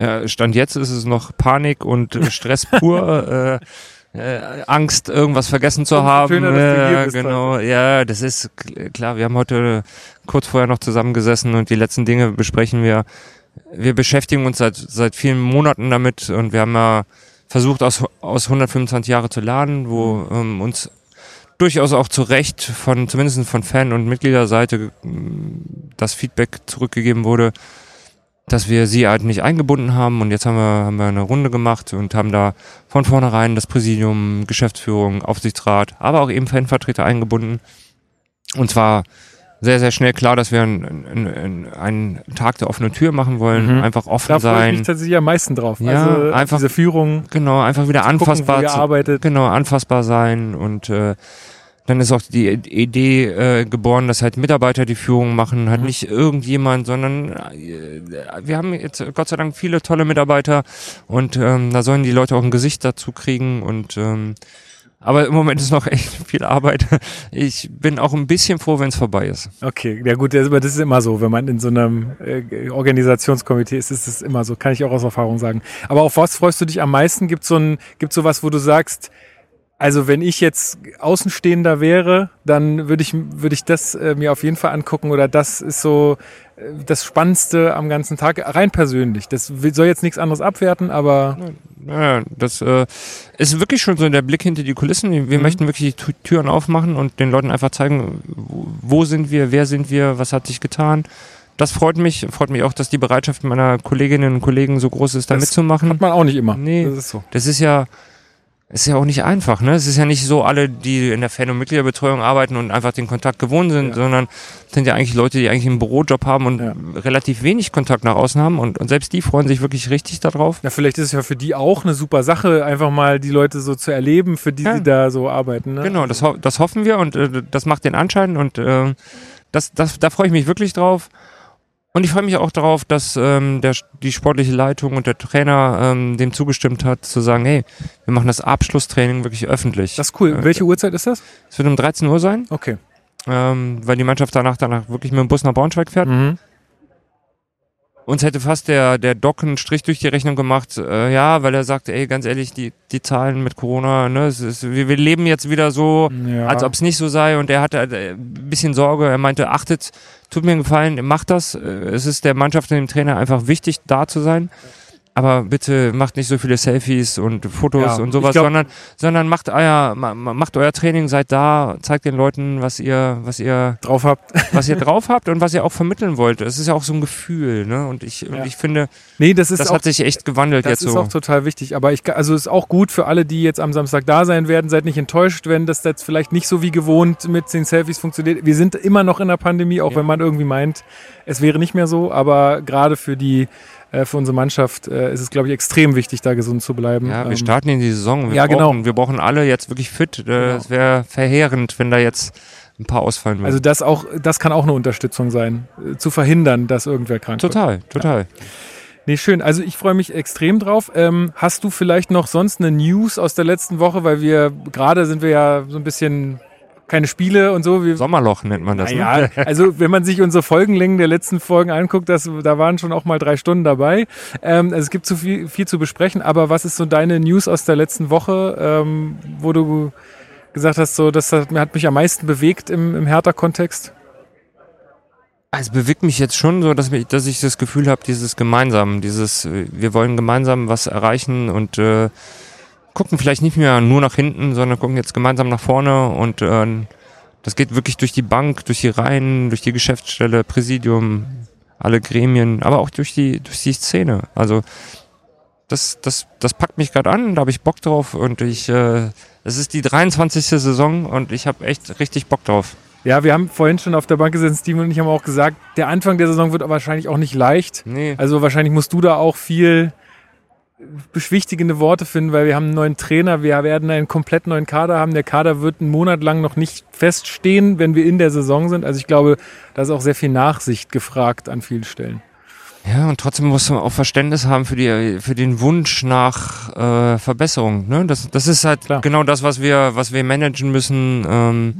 Ja, Stand jetzt ist es noch Panik und äh, Stress pur, äh, äh, Angst, irgendwas vergessen zu haben. schöner, dass du genau, ja, das ist kl- klar. Wir haben heute kurz vorher noch zusammengesessen und die letzten Dinge besprechen wir. Wir beschäftigen uns seit seit vielen Monaten damit und wir haben ja versucht aus aus 125 Jahre zu lernen, wo ähm, uns durchaus auch zu Recht von zumindest von Fan- und Mitgliederseite das Feedback zurückgegeben wurde, dass wir sie halt nicht eingebunden haben und jetzt haben wir, haben wir eine Runde gemacht und haben da von vornherein das Präsidium, Geschäftsführung, Aufsichtsrat, aber auch eben Fanvertreter eingebunden. Und zwar sehr, sehr schnell klar, dass wir einen, einen, einen Tag der offenen Tür machen wollen, Mhm. einfach offen Da freue ich sein. mich tatsächlich am meisten drauf. Ja, also einfach- diese Führung, Genau, einfach wieder gucken, anfassbar ihr zu, genau, anfassbar sein und äh, dann ist auch die Idee äh, geboren, dass halt Mitarbeiter die Führung machen, halt Mhm. nicht irgendjemand, sondern äh, wir haben jetzt Gott sei Dank viele tolle Mitarbeiter und ähm, da sollen die Leute auch ein Gesicht dazu kriegen und ähm, aber im Moment ist noch echt viel Arbeit. Ich bin auch ein bisschen froh, wenn es vorbei ist. Okay, ja gut, das ist immer so, wenn man in so einem äh, Organisationskomitee ist, ist es immer so, kann ich auch aus Erfahrung sagen. Aber auf was freust du dich am meisten? Gibt so gibt so was, wo du sagst, also wenn ich jetzt Außenstehender wäre, dann würde ich, würde ich das äh, mir auf jeden Fall angucken oder das ist so äh, das Spannendste am ganzen Tag, rein persönlich. Das soll jetzt nichts anderes abwerten, aber Ja, das äh, ist wirklich schon so der Blick hinter die Kulissen. Wir Mhm. möchten wirklich die Tü- Türen aufmachen und den Leuten einfach zeigen, wo- wo sind wir, wer sind wir, was hat sich getan. Das freut mich. Freut mich auch, dass die Bereitschaft meiner Kolleginnen und Kollegen so groß ist, da Das mitzumachen. hat man auch nicht immer. Nee. Das ist so. Das ist ja, ist ja auch nicht einfach, ne? Es ist ja nicht so alle, die in der Fan- und Mitgliederbetreuung arbeiten und einfach den Kontakt gewohnt sind, Ja. sondern es sind ja eigentlich Leute, die eigentlich einen Bürojob haben und Ja. relativ wenig Kontakt nach außen haben und, und selbst die freuen sich wirklich richtig darauf. Ja, vielleicht ist es ja für die auch eine super Sache, einfach mal die Leute so zu erleben, für die Ja. sie da so arbeiten. Ne? Genau, das, ho das hoffen wir und äh, das macht den Anschein und äh, das, das, da freue ich mich wirklich drauf. Und ich freue mich auch darauf, dass ähm, der, die sportliche Leitung und der Trainer ähm, dem zugestimmt hat, zu sagen, hey, wir machen das Abschlusstraining wirklich öffentlich. Das ist cool. Äh, Welche Uhrzeit ist das? Es wird um 13 Uhr sein, Okay. ähm, weil die Mannschaft danach danach wirklich mit dem Bus nach Braunschweig fährt. Mhm. Uns hätte fast der, der Doc einen Strich durch die Rechnung gemacht, äh, ja, weil er sagt, ey, ganz ehrlich, die, die Zahlen mit Corona, ne, es ist, wir, wir leben jetzt wieder so, Ja. als ob es nicht so sei und er hatte äh, ein bisschen Sorge, er meinte, achtet, tut mir einen Gefallen, macht das, Äh, es ist der Mannschaft und dem Trainer einfach wichtig, da zu sein. Aber bitte macht nicht so viele Selfies und Fotos Ja, und sowas, glaub- sondern, sondern macht euer, ma- ma- macht euer Training, seid da, zeigt den Leuten, was ihr, was ihr drauf habt. was ihr drauf habt und was ihr auch vermitteln wollt. Es ist ja auch so ein Gefühl, ne? Und ich, Ja. und ich finde, Nee, das ist das auch hat sich echt gewandelt Das jetzt ist so. auch total wichtig. Aber ich, also ist auch gut für alle, die jetzt am Samstag da sein werden. Seid nicht enttäuscht, wenn das jetzt vielleicht nicht so wie gewohnt mit den Selfies funktioniert. Wir sind immer noch in der Pandemie, auch Ja. wenn man irgendwie meint, es wäre nicht mehr so. Aber gerade für die, äh, für unsere Mannschaft äh, ist es, glaube ich, extrem wichtig, da gesund zu bleiben. ja, wir Ähm, starten in die Saison. Wir ja, genau. brauchen, Wir brauchen alle jetzt wirklich fit. Äh, Genau. Es wäre verheerend, wenn da jetzt ein paar ausfallen würden. Also das auch, das kann auch eine Unterstützung sein, äh, zu verhindern, dass irgendwer krank wird. total, total. Nee, schön. Also ich freue mich extrem drauf. Ähm, hast du vielleicht noch sonst eine News aus der letzten Woche? Weil wir gerade sind wir ja so ein bisschen keine Spiele und so. Wir, Sommerloch nennt man das. naja, Ne? also wenn man sich unsere Folgenlängen der letzten Folgen anguckt, das, da waren schon auch mal drei Stunden dabei. Ähm, also es gibt zu viel, viel zu besprechen. Aber was ist so deine News aus der letzten Woche, ähm, wo du gesagt hast, so das hat, hat mich am meisten bewegt im, im Hertha-Kontext? Es bewegt mich jetzt schon so, dass, mich, dass ich das Gefühl habe, dieses gemeinsam, dieses, äh, wir wollen gemeinsam was erreichen und äh, gucken vielleicht nicht mehr nur nach hinten, sondern gucken jetzt gemeinsam nach vorne und äh, das geht wirklich durch die Bank, durch die Reihen, durch die Geschäftsstelle, Präsidium, alle Gremien, aber auch durch die, durch die Szene. Also das, das, das packt mich gerade an, da habe ich Bock drauf und ich, äh, es ist die 23. Saison und ich habe echt richtig Bock drauf. Ja, wir haben vorhin schon auf der Bank gesessen, Steven und ich haben auch gesagt, der Anfang der Saison wird wahrscheinlich auch nicht leicht. Nee. Also wahrscheinlich musst du da auch viel beschwichtigende Worte finden, weil wir haben einen neuen Trainer, wir werden einen komplett neuen Kader haben. Der Kader wird einen Monat lang noch nicht feststehen, wenn wir in der Saison sind. Also ich glaube, da ist auch sehr viel Nachsicht gefragt an vielen Stellen. Ja, und trotzdem muss man auch Verständnis haben für, die, für den Wunsch nach äh, Verbesserung. Ne? Das, das ist halt Klar. genau das, was wir, was wir managen müssen. Ähm,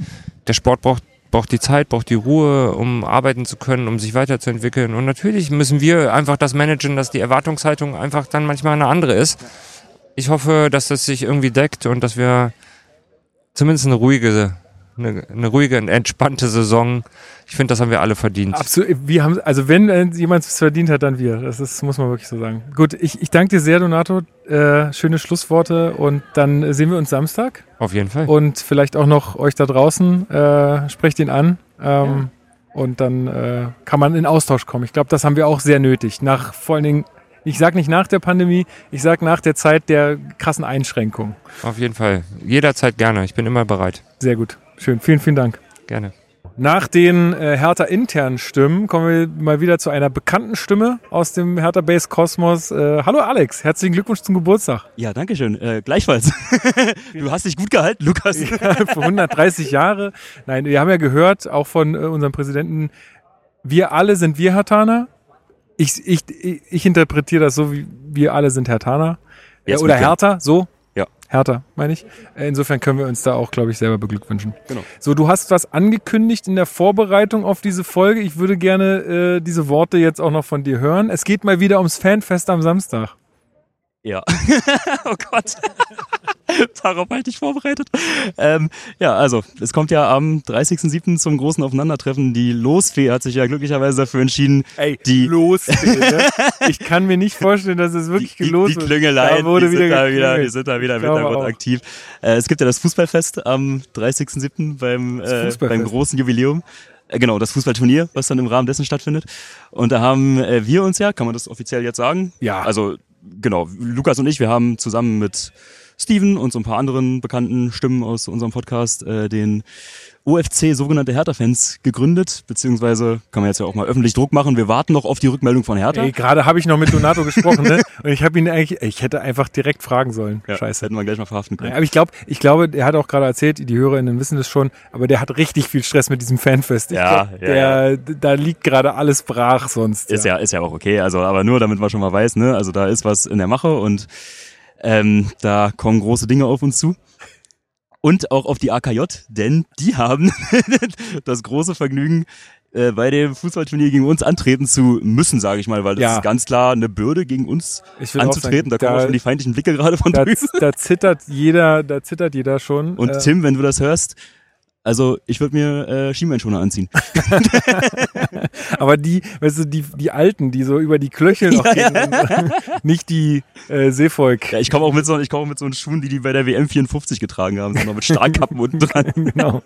der Sport braucht, braucht die Zeit, braucht die Ruhe, um arbeiten zu können, um sich weiterzuentwickeln. Und natürlich müssen wir einfach das managen, dass die Erwartungshaltung einfach dann manchmal eine andere ist. Ich hoffe, dass das sich irgendwie deckt und dass wir zumindest eine ruhige, eine, eine ruhige und entspannte Saison. Ich finde, das haben wir alle verdient. Absolut. Wir haben, also wenn äh, jemand es verdient hat, dann wir. Das ist, muss man wirklich so sagen. Gut, ich, ich danke dir sehr, Donato. Äh, schöne Schlussworte und dann sehen wir uns Samstag. Auf jeden Fall. Und vielleicht auch noch euch da draußen, äh, sprecht ihn an. Ähm, Und dann äh, kann man in Austausch kommen. Ich glaube, das haben wir auch sehr nötig. Nach vor allen Dingen, ich sage nicht nach der Pandemie, ich sage nach der Zeit der krassen Einschränkung. Auf jeden Fall. Jederzeit gerne. Ich bin immer bereit. Sehr gut. Schön. Vielen, vielen Dank. Gerne. Nach den äh, Hertha internen Stimmen kommen wir mal wieder zu einer bekannten Stimme aus dem Hertha Base Kosmos. Äh, hallo Alex, herzlichen Glückwunsch zum Geburtstag. Ja, danke schön. Äh, gleichfalls. du hast dich gut gehalten, Lukas. Für 130 Jahre. Nein, wir haben ja gehört, auch von äh, unserem Präsidenten, wir alle sind wir Hertaner. Ich, ich, ich, interpretiere das so, wie wir alle sind Hertaner. Ja, Äh, oder ja. Hertha, so? Hertha, meine ich. Äh, Insofern können wir uns da auch, glaube ich, selber beglückwünschen. Genau. So, du hast was angekündigt in der Vorbereitung auf diese Folge. Ich würde gerne äh, diese Worte jetzt auch noch von dir hören. Es geht mal wieder ums Fanfest am Samstag. Ja. oh Gott. Darauf halte ich vorbereitet. Ähm, ja, also, es kommt ja am 30.07. zum großen Aufeinandertreffen. Die Losfee hat sich ja glücklicherweise dafür entschieden, Ey, Die- los. bitte. ich kann mir nicht vorstellen, dass es wirklich die, die, los die Klüngeleien, Da wurde die, wieder sind da wieder, die sind da wieder im Hintergrund aktiv. Äh, es gibt ja das Fußballfest am 30.07. beim, äh, beim großen Jubiläum. Äh, Genau, das Fußballturnier, was dann im Rahmen dessen stattfindet. Und da haben äh, wir uns ja, kann man das offiziell jetzt sagen? Ja. Also, genau, Lukas und ich, wir haben zusammen mit Steven und so ein paar anderen bekannten Stimmen aus unserem Podcast äh, den OFC sogenannte Hertha-Fans gegründet, beziehungsweise kann man jetzt ja auch mal öffentlich Druck machen. Wir warten noch auf die Rückmeldung von Hertha. Ey, gerade habe ich noch mit Donato gesprochen, ne? Und ich habe ihn eigentlich, ich hätte einfach direkt fragen sollen. ja, Scheiße. Hätten wir gleich mal verhaften können. Ja, aber ich glaube, ich glaube, er hat auch gerade erzählt, die Hörerinnen wissen das schon, aber der hat richtig viel Stress mit diesem Fanfest. Ja, glaub, ja, der, Da liegt gerade alles brach sonst. Ist ja, ist ja auch okay. Also, aber nur damit man schon mal weiß, ne? Also da ist was in der Mache und ähm, da kommen große Dinge auf uns zu. Und auch auf die AKJ, denn die haben das große Vergnügen, äh, bei dem Fußballturnier gegen uns antreten zu müssen, sage ich mal, weil das Ja. ist ganz klar eine Bürde gegen uns anzutreten. sagen, da kommen auch da- schon die feindlichen Blicke gerade von Da, drüben. da zittert jeder, da zittert jeder schon. Und Äh, Tim, wenn du das hörst, also ich würde mir äh, Schienbeinschoner anziehen. aber die, weißt du, die, die Alten, die so über die Klöchel noch gehen, und, nicht die äh, Seevolk. Ja, ich komme auch mit so, ich komme mit so Schuhen, die die bei der WM 54 getragen haben, sondern mit Stahlkappen unten dran. genau.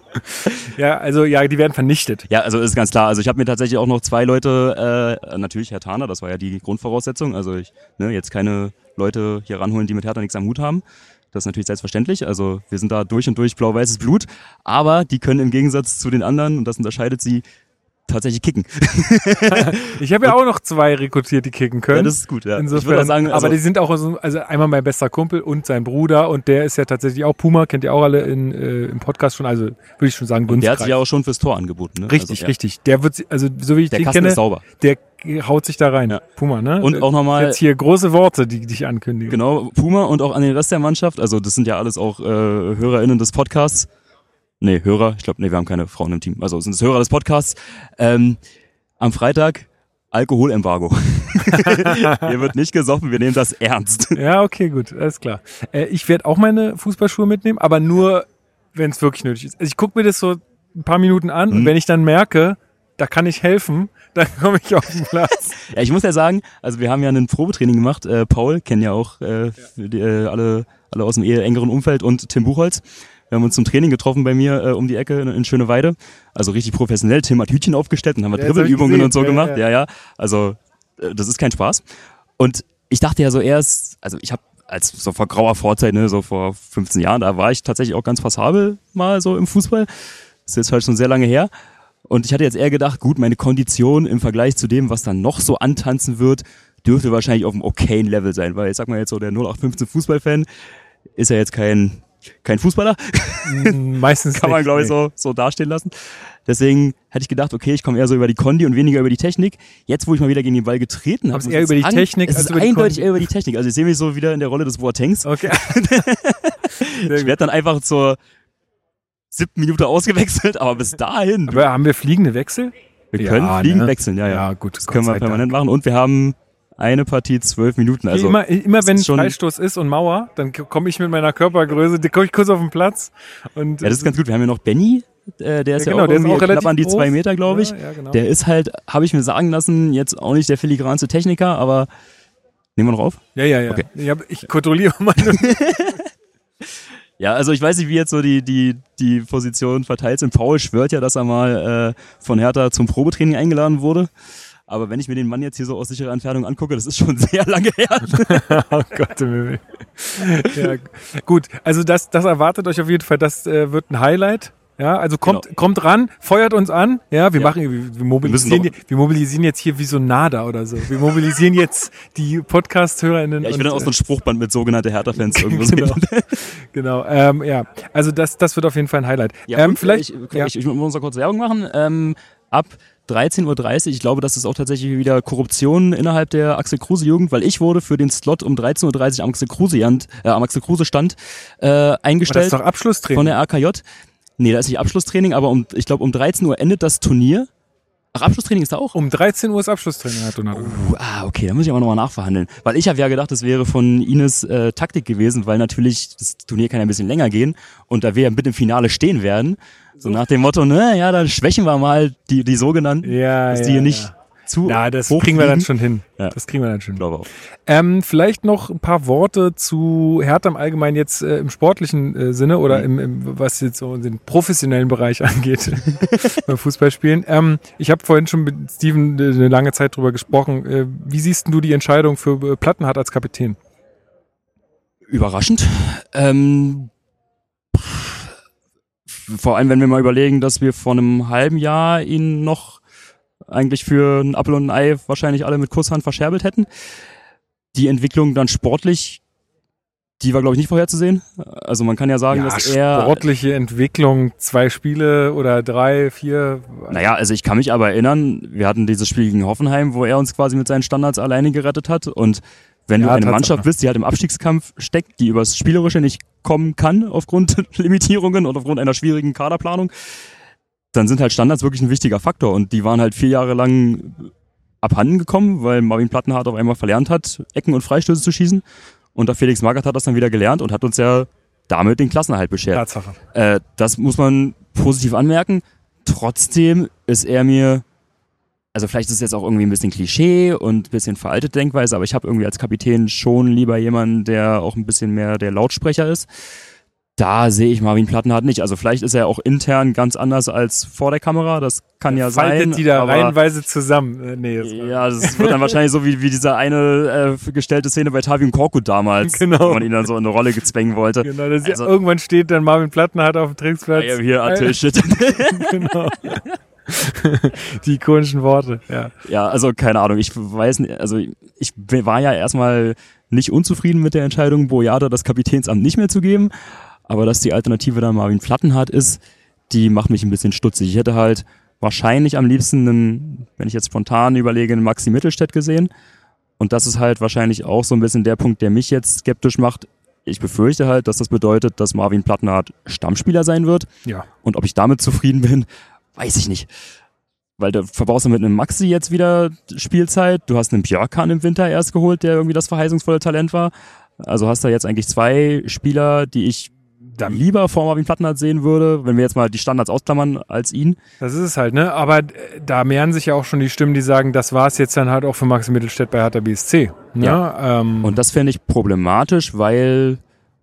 Ja, also ja, die werden vernichtet. Ja, also ist ganz klar. Also ich habe mir tatsächlich auch noch zwei Leute, äh, natürlich Herr Taner, das war ja die Grundvoraussetzung. Also ich, ne, jetzt keine Leute hier ranholen, die mit Hertha nichts am Hut haben. Das ist natürlich selbstverständlich. Also wir sind da durch und durch blau-weißes Blut. Aber die können im Gegensatz zu den anderen, und das unterscheidet sie, tatsächlich kicken. Ich habe ja auch noch zwei rekrutiert, die kicken können. Ja, das ist gut, ja. Insofern, sagen, also, aber die sind auch so, also einmal mein bester Kumpel und sein Bruder und der ist ja tatsächlich auch Puma, kennt ihr auch alle in, äh, im Podcast schon, also würde ich schon sagen, und der hat Dunstkreis. sich ja auch schon fürs Tor angeboten. Ne? Richtig, also, ja. richtig. Der wird, also so wie ich Der den Kasten kenne, ist sauber. der haut sich da rein. Ja. Puma, ne? Und auch nochmal- Jetzt hier große Worte, die dich ankündigen. Genau, Puma und auch an den Rest der Mannschaft. Also das sind ja alles auch äh, HörerInnen des Podcasts. Nee, Hörer. Ich glaube, nee, wir haben keine Frauen im Team. Also sind es Hörer des Podcasts. Ähm, am Freitag Alkoholembargo. Hier wird nicht gesoffen, wir nehmen das ernst. Ja, okay, gut, alles klar. Äh, ich werde auch meine Fußballschuhe mitnehmen, aber nur, wenn es wirklich nötig ist. Also ich gucke mir das so ein paar Minuten an und Mhm. wenn ich dann merke, da kann ich helfen, dann komme ich auf den Platz. Ja, ich muss ja sagen, also wir haben ja ein Probetraining gemacht. Äh, Paul kennen ja auch äh, die, äh, alle, alle aus dem eher engeren Umfeld und Tim Buchholz. Wir haben uns zum Training getroffen bei mir äh, um die Ecke in, in Schöneweide. Also richtig professionell. Tim hat Hütchen aufgestellt und haben wir Ja, Dribbelübungen und so gemacht. ja. Ja, ja. Also äh, das ist kein Spaß. Und ich dachte ja so erst, also ich habe als so vor grauer Vorzeit, ne, so vor 15 Jahren, da war ich tatsächlich auch ganz passabel mal so im Fußball. Das ist jetzt halt schon sehr lange her. Und ich hatte jetzt eher gedacht, gut, meine Kondition im Vergleich zu dem, was dann noch so antanzen wird, dürfte wahrscheinlich auf einem okayen Level sein, weil ich sag mal jetzt so, der 0815 Fußballfan ist ja jetzt kein, kein Fußballer, Mm, Meistens kann man glaube ich so, so dastehen lassen. Deswegen hätte ich gedacht, okay, ich komme eher so über die Kondi und weniger über die Technik. Jetzt, wo ich mal wieder gegen den Ball getreten habe, muss eher über die sagen, Technik es ist über eindeutig eher über die Technik. Also ich sehe mich so wieder in der Rolle des Boatengs. Okay. Ich werde dann einfach zur siebten Minute ausgewechselt, aber bis dahin, Aber haben wir fliegende Wechsel? wir können Ja, fliegen ne? wechseln, ja, ja. Ja, gut. Das können wir permanent machen und wir haben eine Partie zwölf Minuten. Also immer, immer wenn Freistoß ist und Mauer, dann komme ich mit meiner Körpergröße, da komme ich kurz auf den Platz. Und ja, das ist ganz gut. Wir haben ja noch Benny, äh, der ist ja, genau, auch der ist auch knapp an die groß. zwei Meter, glaube ich. Ja, ja, genau. Der ist halt, habe ich mir sagen lassen, jetzt auch nicht der filigranste Techniker, aber nehmen wir noch auf? ja, ja, ja. Okay. Ich, hab, ich kontrolliere meine. Ja, also ich weiß nicht, wie jetzt so die, die, die Position verteilt sind. Paul schwört ja, dass er mal äh, von Hertha zum Probetraining eingeladen wurde. Aber wenn ich mir den Mann jetzt hier so aus sicherer Entfernung angucke, das ist schon sehr lange her. oh Gott im. Ja, gut, also das, das erwartet euch auf jeden Fall. Das äh, wird ein Highlight. Ja, also kommt, Genau. kommt ran, feuert uns an. Ja, wir Ja. machen, wir, wir mobilisieren, müssen wir mobilisieren jetzt hier wie so ein Nada oder so. Wir mobilisieren jetzt die Podcast-HörerInnen. Ja, ich und, dann auch so äh, ein Spruchband mit sogenannte Hertha-Fans irgendwo Genau. Genau, ähm, ja. Also das, das wird auf jeden Fall ein Highlight. Ja, ähm, und, vielleicht, Ich, ja. ich, ich muss noch kurz Werbung machen. Ähm, ab 13.30 Uhr, ich glaube, das ist auch tatsächlich wieder Korruption innerhalb der Axel Kruse Jugend, weil ich wurde für den Slot um 13.30 Uhr am Axel Kruse, äh, am Axel Kruse Stand äh, Aber das eingestellt ist doch Abschlusstraining. von der AKJ. Nee, da ist nicht Abschlusstraining, aber um, ich glaube um 13 Uhr endet das Turnier. Ach, Abschlusstraining ist da auch? um 13 Uhr ist Abschlusstraining, hat Donato. Uh, ah, okay, da muss ich aber nochmal nachverhandeln. Weil ich habe ja gedacht, das wäre von Ines äh, Taktik gewesen, weil natürlich das Turnier kann ja ein bisschen länger gehen und da wir ja mit im Finale stehen werden. So nach dem Motto, ne, ja, dann schwächen wir mal die, die sogenannten, Ja, dass ja, die hier nicht ja. zu Na, das hoch kriegen wir dann schon hin. Ja. Das kriegen wir dann schon. Ich glaube auch. Ähm, vielleicht noch ein paar Worte zu Hertha im Allgemeinen jetzt äh, im sportlichen äh, Sinne oder Mhm. im, im, was jetzt so den professionellen Bereich angeht beim Fußballspielen. Ähm, ich habe vorhin schon mit Steven äh, eine lange Zeit drüber gesprochen. Äh, wie siehst du die Entscheidung für äh, Plattenhardt als Kapitän? Überraschend. Ähm, vor allem, wenn wir mal überlegen, dass wir vor einem halben Jahr ihn noch eigentlich für ein Apfel und ein Ei wahrscheinlich alle mit Kusshand verscherbelt hätten. Die Entwicklung dann sportlich, die war, glaube ich, nicht vorherzusehen. Also man kann ja sagen, dass er... sportliche Entwicklung, zwei Spiele oder drei, vier. Naja, also ich kann mich aber erinnern, wir hatten dieses Spiel gegen Hoffenheim, wo er uns quasi mit seinen Standards alleine gerettet hat. Und wenn Ja, du eine. Mannschaft bist, die halt im Abstiegskampf steckt, die übers Spielerische nicht kommen kann aufgrund Limitierungen und aufgrund einer schwierigen Kaderplanung, dann sind halt Standards wirklich ein wichtiger Faktor und die waren halt vier Jahre lang abhanden gekommen, weil Marvin Plattenhardt auf einmal verlernt hat, Ecken und Freistöße zu schießen. Und der Felix Magath hat das dann wieder gelernt und hat uns ja damit den Klassenerhalt beschert. Tatsache. Äh, das muss man positiv anmerken. Trotzdem ist er mir, also vielleicht ist es jetzt auch irgendwie ein bisschen Klischee und ein bisschen veraltete Denkweise, aber ich habe irgendwie als Kapitän schon lieber jemanden, der auch ein bisschen mehr der Lautsprecher ist. Da sehe ich Marvin Plattenhardt nicht. Also vielleicht ist er auch intern ganz anders als vor der Kamera. Das kann ja sein. Faltet die da reihenweise zusammen. Äh, nee, das ja, das wird dann wahrscheinlich so wie, wie diese eine äh, gestellte Szene bei Tavium Korkut damals, Genau. wo man ihn dann so in eine Rolle gezwängen wollte. Genau, Also- irgendwann steht dann Marvin Plattenhardt auf dem Trainingsplatz. I am here until shit. genau. Die ikonischen Worte, ja. Ja, also keine Ahnung, ich weiß nicht, also ich war ja erstmal nicht unzufrieden mit der Entscheidung, Boyata das Kapitänsamt nicht mehr zu geben, aber dass die Alternative dann Marvin Plattenhardt ist, die macht mich ein bisschen stutzig. Ich hätte halt wahrscheinlich am liebsten einen, wenn ich jetzt spontan überlege, einen Maxi Mittelstädt gesehen und das ist halt wahrscheinlich auch so ein bisschen der Punkt, der mich jetzt skeptisch macht. Ich befürchte halt, dass das bedeutet, dass Marvin Plattenhardt Stammspieler sein wird Ja. und ob ich damit zufrieden bin, weiß ich nicht. Weil du verbrauchst du mit einem Maxi jetzt wieder Spielzeit. Du hast einen Björkan im Winter erst geholt, der irgendwie das verheißungsvolle Talent war. Also hast du jetzt eigentlich zwei Spieler, die ich dann lieber vor Marvin Plattenhardt sehen würde, wenn wir jetzt mal die Standards ausklammern, als ihn. Das ist es halt, ne? Aber äh, da mehren sich ja auch schon die Stimmen, die sagen, das war es jetzt dann halt auch für Max Mittelstädt bei Hertha BSC. Ne? Ja. Ähm, Und das fände ich problematisch, weil,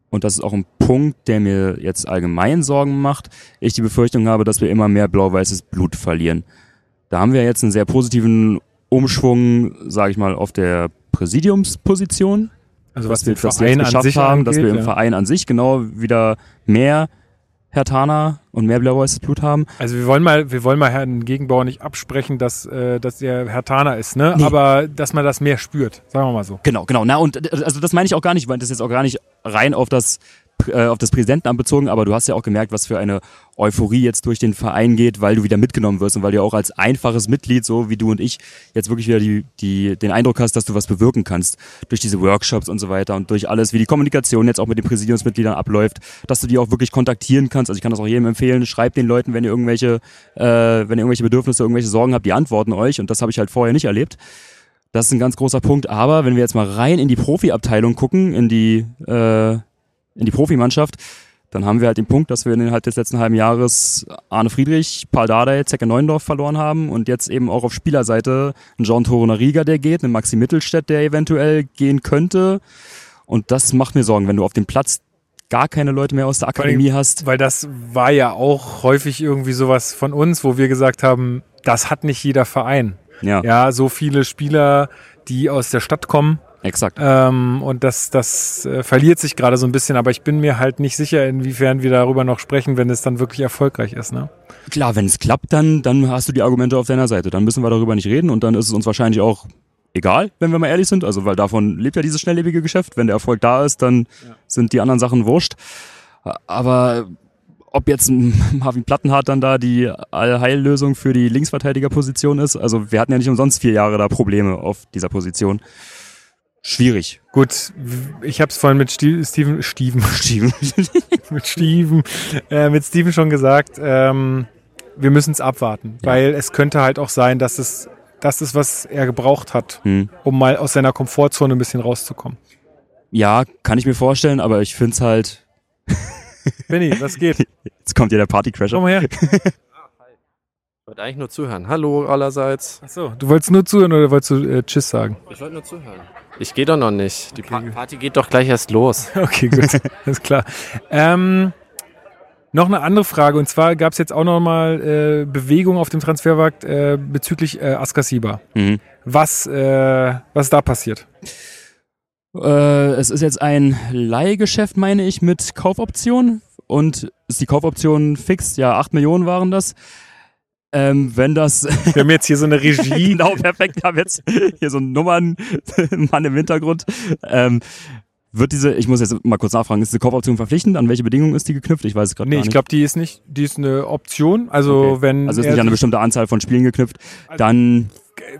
und das ist auch ein Punkt, der mir jetzt allgemein Sorgen macht, ich die Befürchtung habe, dass wir immer mehr blau-weißes Blut verlieren. Da haben wir jetzt einen sehr positiven Umschwung, sage ich mal, auf der Präsidiumsposition. also dass was wir den das jetzt geschafft haben, dass wir im ja. Verein an sich genau wieder mehr Hertaner und mehr blau-weißes Blut haben. Also wir wollen mal, wir wollen mal Herrn Gegenbauer nicht absprechen, dass, äh, dass er Herr Taner ist, ne? Nee. Aber dass man das mehr spürt, sagen wir mal so. Genau, genau. Na und äh, also das meine ich auch gar nicht, weil das jetzt auch gar nicht rein auf das äh, auf das Präsidentenamt bezogen, aber du hast ja auch gemerkt, was für eine Euphorie jetzt durch den Verein geht, weil du wieder mitgenommen wirst und weil du auch als einfaches Mitglied, so wie du und ich, jetzt wirklich wieder die, die, den Eindruck hast, dass du was bewirken kannst. Durch diese Workshops und so weiter und durch alles, wie die Kommunikation jetzt auch mit den Präsidiumsmitgliedern abläuft, dass du die auch wirklich kontaktieren kannst. Also ich kann das auch jedem empfehlen, schreibt den Leuten, wenn ihr irgendwelche, äh, wenn ihr irgendwelche Bedürfnisse, irgendwelche Sorgen habt, die antworten euch und das habe ich halt vorher nicht erlebt. Das ist ein ganz großer Punkt. Aber wenn wir jetzt mal rein in die Profiabteilung gucken, in die, äh, in die Profimannschaft, dann haben wir halt den Punkt, dass wir innerhalb des letzten halben Jahres Arne Friedrich, Paul Dardai, Zecke Neuendorf verloren haben und jetzt eben auch auf Spielerseite einen Jean Torunariga, der geht, einen Maxi Mittelstädt, der eventuell gehen könnte. Und das macht mir Sorgen, wenn du auf dem Platz gar keine Leute mehr aus der Akademie hast. Weil das war ja auch häufig irgendwie sowas von uns, wo wir gesagt haben, das hat nicht jeder Verein. Ja, Ja, so viele Spieler, die aus der Stadt kommen. Exakt. Ähm, und das, das äh, verliert sich gerade so ein bisschen, aber ich bin mir halt nicht sicher, inwiefern wir darüber noch sprechen, wenn es dann wirklich erfolgreich ist. Ne? Klar, wenn es klappt, dann, dann hast du die Argumente auf deiner Seite. Dann müssen wir darüber nicht reden und dann ist es uns wahrscheinlich auch egal, wenn wir mal ehrlich sind. Also, weil davon lebt ja dieses schnelllebige Geschäft. Wenn der Erfolg da ist, dann sind die anderen Sachen wurscht. Aber ob jetzt Marvin Plattenhardt dann da die Allheillösung für die Linksverteidigerposition ist, also wir hatten ja nicht umsonst vier Jahre da Probleme auf dieser Position. Schwierig. Gut, ich habe es vorhin mit Steven, Steven, Steven. mit Steven, äh, mit Steven schon gesagt, ähm, wir müssen es abwarten, weil es könnte halt auch sein, dass es das ist, was er gebraucht hat, Hm. um mal aus seiner Komfortzone ein bisschen rauszukommen. Ja, kann ich mir vorstellen, aber ich find's halt, Benny, was geht? jetzt kommt ja der Partycrasher. Komm mal her. Ich wollte eigentlich nur zuhören. Hallo allerseits. Achso, du wolltest nur zuhören oder wolltest du äh, Tschüss sagen? Ich wollte nur zuhören. Ich gehe doch noch nicht. Die pa Party geht doch gleich erst los. Okay, gut, alles klar. Ähm, noch eine andere Frage und zwar gab es jetzt auch noch mal äh, Bewegung auf dem Transfermarkt äh, bezüglich äh, Askasiba. Mhm. Was, äh, was ist da passiert? Äh, es ist jetzt ein Leihgeschäft, meine ich, mit Kaufoption. Und ist die Kaufoption fix? Ja, 8 Millionen waren das. Ähm, wenn das. Wir haben jetzt hier so eine Regie. genau, perfekt. Ich habe jetzt hier so einen Nummernmann im Hintergrund. Ähm, wird diese, ich muss jetzt mal kurz nachfragen, ist diese Kaufoption verpflichtend? An welche Bedingungen ist die geknüpft? Ich weiß es gerade Nee, gar ich nicht. glaube, die ist nicht, die ist eine Option. Also Okay. wenn also ist nicht an eine bestimmte Anzahl von Spielen geknüpft. Also- Dann,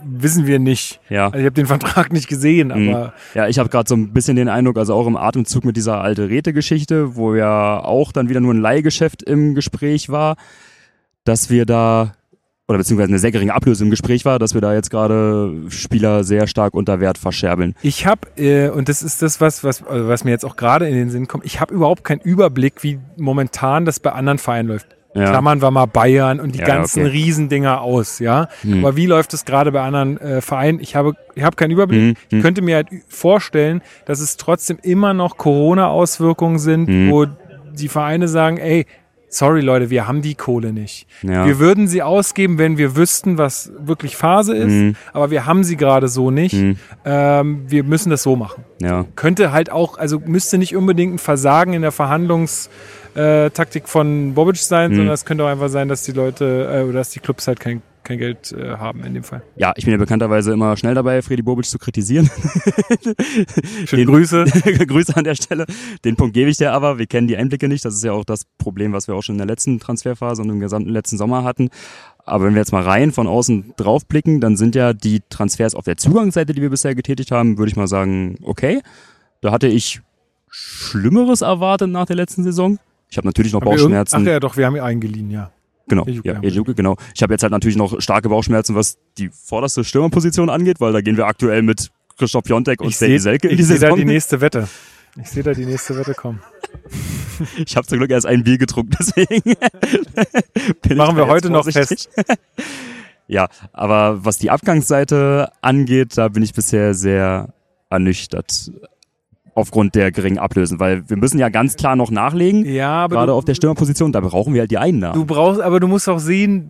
wissen wir nicht. ja. Also ich habe den Vertrag nicht gesehen, Mhm. aber Ja, ich habe gerade so ein bisschen den Eindruck, also auch im Atemzug mit dieser alte Räte-Geschichte, wo ja auch dann wieder nur ein Leihgeschäft im Gespräch war, dass wir da, oder beziehungsweise eine sehr geringe Ablöse im Gespräch war, dass wir da jetzt gerade Spieler sehr stark unter Wert verscherbeln. Ich habe, äh, und das ist das, was, was, also was mir jetzt auch gerade in den Sinn kommt, ich habe überhaupt keinen Überblick, wie momentan das bei anderen Vereinen läuft. Ja. Klammern wir mal Bayern und die Ja, ganzen okay. Riesendinger aus, ja. Hm. Aber wie läuft es gerade bei anderen äh, Vereinen? Ich habe, ich habe keinen Überblick. Hm, Ich hm. könnte mir halt vorstellen, dass es trotzdem immer noch Corona-Auswirkungen sind, Hm. wo die Vereine sagen, ey, sorry Leute, wir haben die Kohle nicht. Ja. Wir würden sie ausgeben, wenn wir wüssten, was wirklich Phase ist, Hm. aber wir haben sie gerade so nicht. Hm. Ähm, wir müssen das so machen. Ja. Könnte halt auch, also müsste nicht unbedingt ein Versagen in der Verhandlungstaktik von Bobic sein, Hm. sondern es könnte auch einfach sein, dass die Leute äh, oder dass die Clubs halt kein, kein Geld äh, haben in dem Fall. ja, ich bin ja bekannterweise immer schnell dabei, Freddy Bobic zu kritisieren. Schöne Grüße. Grüße an der Stelle. Den Punkt gebe ich dir aber. Wir kennen die Einblicke nicht. Das ist ja auch das Problem, was wir auch schon in der letzten Transferphase und im gesamten letzten Sommer hatten. Aber wenn wir jetzt mal rein von außen drauf blicken, dann sind ja die Transfers auf der Zugangsseite, die wir bisher getätigt haben, würde ich mal sagen, okay. Da hatte ich Schlimmeres erwartet nach der letzten Saison. Ich habe natürlich noch Bauchschmerzen. Ach ja, doch, wir haben ihn eingeliehen, ja. Genau, Ejuke ja. Ejuke, genau. Ich habe jetzt halt natürlich noch starke Bauchschmerzen, was die vorderste Stürmerposition angeht, weil da gehen wir aktuell mit Christoph Piontek und Ich Sadie sehe Selke in die ich seh da Saison. die nächste Wette. Ich sehe da die nächste Wette kommen. Ich habe zum Glück erst ein Bier getrunken, deswegen Machen wir heute noch vorsichtig. ja, aber was die Abgangsseite angeht, da bin ich bisher sehr ernüchtert aufgrund der geringen Ablösen, weil wir müssen ja ganz klar noch nachlegen, Ja, aber gerade du, auf der Stürmerposition, da brauchen wir halt die Einnahmen. du brauchst, aber du musst auch sehen,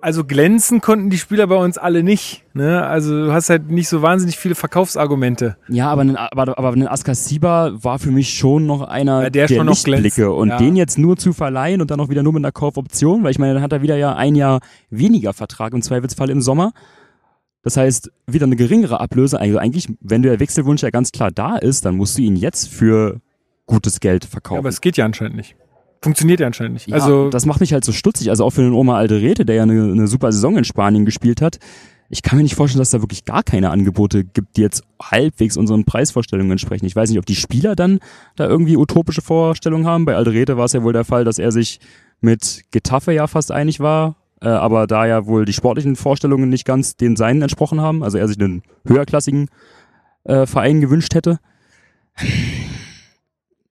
also glänzen konnten die Spieler bei uns alle nicht. Ne? Also du hast halt nicht so wahnsinnig viele Verkaufsargumente. Ja, aber ein, aber, aber ein Askasiba war für mich schon noch einer Ja, der schon noch glänzt. Lichtblicke. Und Ja. den jetzt nur zu verleihen und dann noch wieder nur mit einer Kaufoption, weil ich meine, dann hat er wieder ja ein Jahr weniger Vertrag im Zweifelsfall im Sommer. Das heißt, wieder eine geringere Ablöse. Also eigentlich, wenn der Wechselwunsch ja ganz klar da ist, dann musst du ihn jetzt für gutes Geld Ja, verkaufen. aber es geht ja anscheinend nicht. Funktioniert ja anscheinend nicht. Ja, also das macht mich halt so stutzig. Also auch für den Oma Alderete, der ja eine, eine super Saison in Spanien gespielt hat. Ich kann mir nicht vorstellen, dass da wirklich gar keine Angebote gibt, die jetzt halbwegs unseren Preisvorstellungen entsprechen. Ich weiß nicht, ob die Spieler dann da irgendwie utopische Vorstellungen haben. Bei Alderete war es ja wohl der Fall, dass er sich mit Getafe ja fast einig war, äh, aber da ja wohl die sportlichen Vorstellungen nicht ganz den seinen entsprochen haben, also er sich einen höherklassigen äh, Verein gewünscht hätte.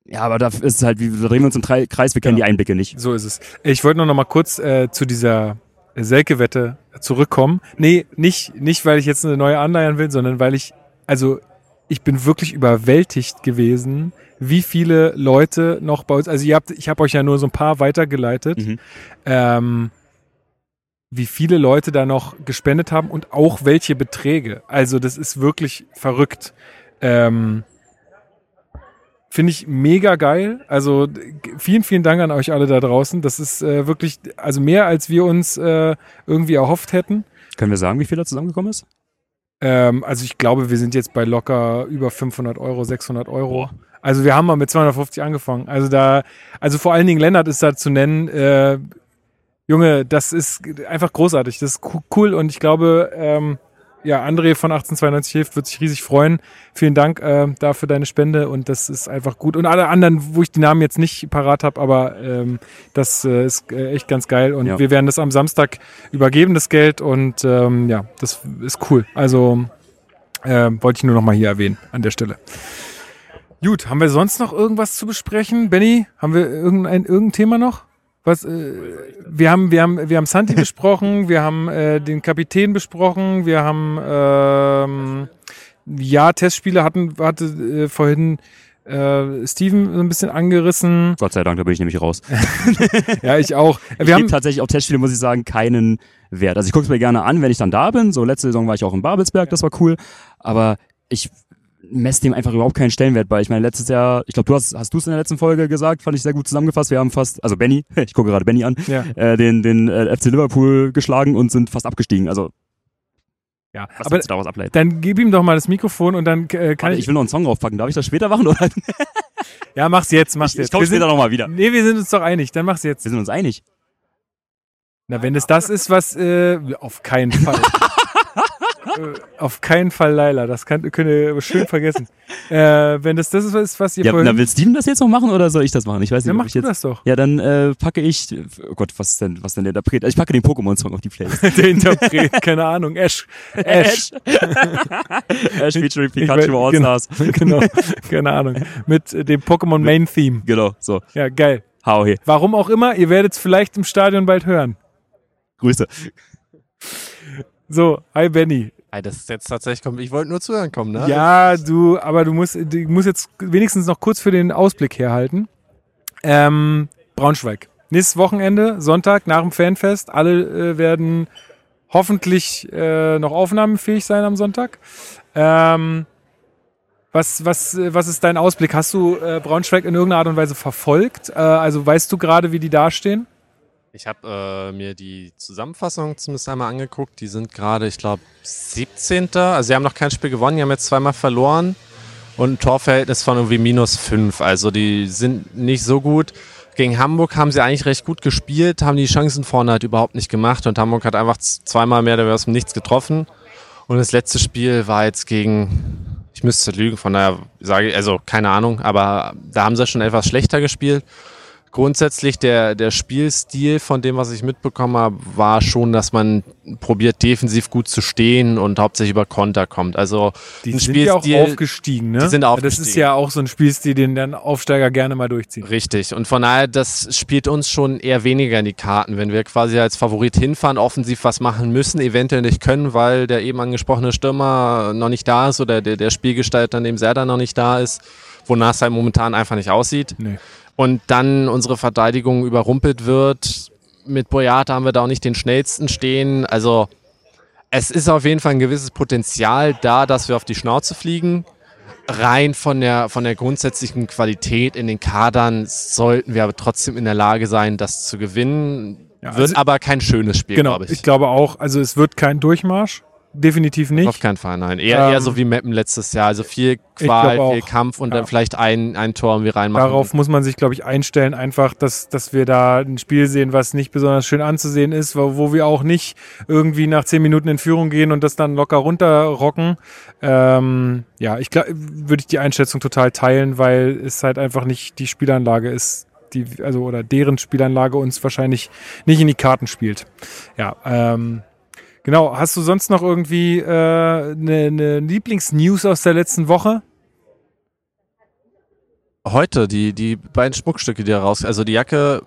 Ja, aber da ist es halt, da drehen wir uns im Kreis, wir kennen Genau. die Einblicke nicht. so ist es. Ich wollte nur noch mal kurz äh, zu dieser Selke-Wette zurückkommen. Nee, nicht, nicht, weil ich jetzt eine neue anleiern will, sondern weil ich, also ich bin wirklich überwältigt gewesen, wie viele Leute noch bei uns, also ihr habt, ich habe euch ja nur so ein paar weitergeleitet, Mhm. ähm, wie viele Leute da noch gespendet haben und auch welche Beträge. Also das ist wirklich verrückt. Ähm, Finde ich mega geil. Also vielen, vielen Dank an euch alle da draußen. Das ist äh, wirklich, also mehr als wir uns äh, irgendwie erhofft hätten. Können wir sagen, wie viel da zusammengekommen ist? Ähm, also ich glaube, wir sind jetzt bei locker über 500 Euro, 600 Euro. Also wir haben mal mit 250 angefangen. Also da, also vor allen Dingen Lennart ist da zu nennen. Äh, Junge, das ist einfach großartig. Das ist co- cool und ich glaube, ähm, ja, André von 1892 hilft, wird sich riesig freuen. Vielen Dank äh, da für deine Spende und das ist einfach gut. Und alle anderen, wo ich die Namen jetzt nicht parat habe, aber ähm, das äh, ist äh, echt ganz geil und Ja. wir werden das am Samstag übergeben, das Geld und ähm, ja, das ist cool. Also äh, wollte ich nur noch mal hier erwähnen an der Stelle. Gut, haben wir sonst noch irgendwas zu besprechen? Benny, haben wir irgendein, irgendein Thema noch? Was, äh, wir haben, wir haben, wir haben Santi besprochen, wir haben äh, den Kapitän besprochen, wir haben ähm, ja Testspiele hatten, hatte äh, vorhin äh, Steven so ein bisschen angerissen. Gott sei Dank, da bin ich nämlich raus. Ja, ich auch. Ich Wir gebe haben, tatsächlich auf Testspiele, muss ich sagen, keinen Wert. Also ich gucke es mir gerne an, wenn ich dann da bin. So letzte Saison war ich auch in Babelsberg, das war cool. Aber ich messe dem einfach überhaupt keinen Stellenwert bei. Ich meine, letztes Jahr, ich glaube, du hast, hast du es in der letzten Folge gesagt, fand ich sehr gut zusammengefasst. Wir haben fast, also Benny, ich gucke gerade Benny an, ja, äh, den, den äh, FC Liverpool geschlagen und sind fast abgestiegen. Also ja. was Aber daraus ableiten? dann gib ihm doch mal das Mikrofon und dann äh, kann Warte, ich, ich will noch einen Song draufpacken. Darf ich das später machen? Oder? Ja, mach's jetzt, mach's Ich, jetzt. ich komme Wir sind- später nochmal wieder. Nee, wir sind uns doch einig. Dann mach's jetzt. Wir sind uns einig. Na, wenn es das ist, was äh, auf keinen Fall. auf keinen Fall Laila. Das kann, könnt ihr schön vergessen. äh, wenn das das ist, was ihr Ja, vorhin... na, will Steven das jetzt noch machen oder soll ich das machen? Ich weiß nicht, ob mach ich du jetzt. das doch. Ja, dann äh, packe ich. Oh Gott, was ist denn, was ist denn der Interpret? Also ich packe den Pokémon-Song auf die Playlist. Der Interpret, keine Ahnung. Ash. Ash. Ash featuring Pikachu All-Stars. Genau, genau, keine Ahnung. Mit äh, dem Pokémon Main Theme. Genau, so. Ja, geil. Hau he. Warum auch immer, ihr werdet es vielleicht im Stadion bald hören. Grüße. So, hi Benny. Das ist jetzt tatsächlich, komm, ich wollte nur zuhören kommen, ne? Ja, du, aber du musst, du musst jetzt wenigstens noch kurz für den Ausblick herhalten. Ähm, Braunschweig. Nächstes Wochenende, Sonntag, nach dem Fanfest. Alle äh, werden hoffentlich äh, noch aufnahmefähig sein am Sonntag. Ähm, was, was, äh, was ist dein Ausblick? Hast du äh, Braunschweig in irgendeiner Art und Weise verfolgt? Äh, also weißt du gerade, wie die dastehen? Ich habe äh, mir die Zusammenfassung zumindest einmal angeguckt. Die sind gerade, ich glaube, 17. Also sie haben noch kein Spiel gewonnen, die haben jetzt zweimal verloren und ein Torverhältnis von irgendwie minus 5. Also die sind nicht so gut. Gegen Hamburg haben sie eigentlich recht gut gespielt, haben die Chancen vorne halt überhaupt nicht gemacht und Hamburg hat einfach zweimal mehr oder aus dem Nichts getroffen. Und das letzte Spiel war jetzt gegen, ich müsste lügen, von daher sage ich, also keine Ahnung, aber da haben sie schon etwas schlechter gespielt grundsätzlich der, der Spielstil von dem, was ich mitbekommen habe, war schon, dass man probiert, defensiv gut zu stehen und hauptsächlich über Konter kommt. Also Die sind ja auch Spielstil- aufgestiegen, ne? die sind Das aufgestiegen. ist ja auch so ein Spielstil, den dann Aufsteiger gerne mal durchziehen. Richtig. Und von daher, das spielt uns schon eher weniger in die Karten, wenn wir quasi als Favorit hinfahren, offensiv was machen müssen, eventuell nicht können, weil der eben angesprochene Stürmer noch nicht da ist oder der, der Spielgestalter neben Serda noch nicht da ist, wonach es halt momentan einfach nicht aussieht. Nee. Und dann unsere Verteidigung überrumpelt wird. Mit Boyata haben wir da auch nicht den schnellsten stehen. Also es ist auf jeden Fall ein gewisses Potenzial da, dass wir auf die Schnauze fliegen. Rein von der, von der grundsätzlichen Qualität in den Kadern sollten wir aber trotzdem in der Lage sein, das zu gewinnen. Ja, Wird also- aber kein schönes Spiel, Genau, glaube ich. ich. glaube auch. Also es wird kein Durchmarsch. Definitiv nicht. Auf keinen Fall, nein. Eher, Ähm, eher so wie Meppen letztes Jahr. Also viel Qual, viel Kampf und Ja. dann vielleicht ein, ein Tor irgendwie reinmachen. Darauf muss man sich, glaube ich, einstellen, einfach, dass, dass wir da ein Spiel sehen, was nicht besonders schön anzusehen ist, wo, wo wir auch nicht irgendwie nach zehn Minuten in Führung gehen und das dann locker runterrocken. Ähm, ja, ich glaube, würde ich die Einschätzung total teilen, weil es halt einfach nicht die Spielanlage ist, die, also oder deren Spielanlage uns wahrscheinlich nicht in die Karten spielt. Ja, ähm, genau. Hast du sonst noch irgendwie äh, eine, eine Lieblingsnews aus der letzten Woche? Heute, die, die beiden Schmuckstücke, die raus, also die Jacke,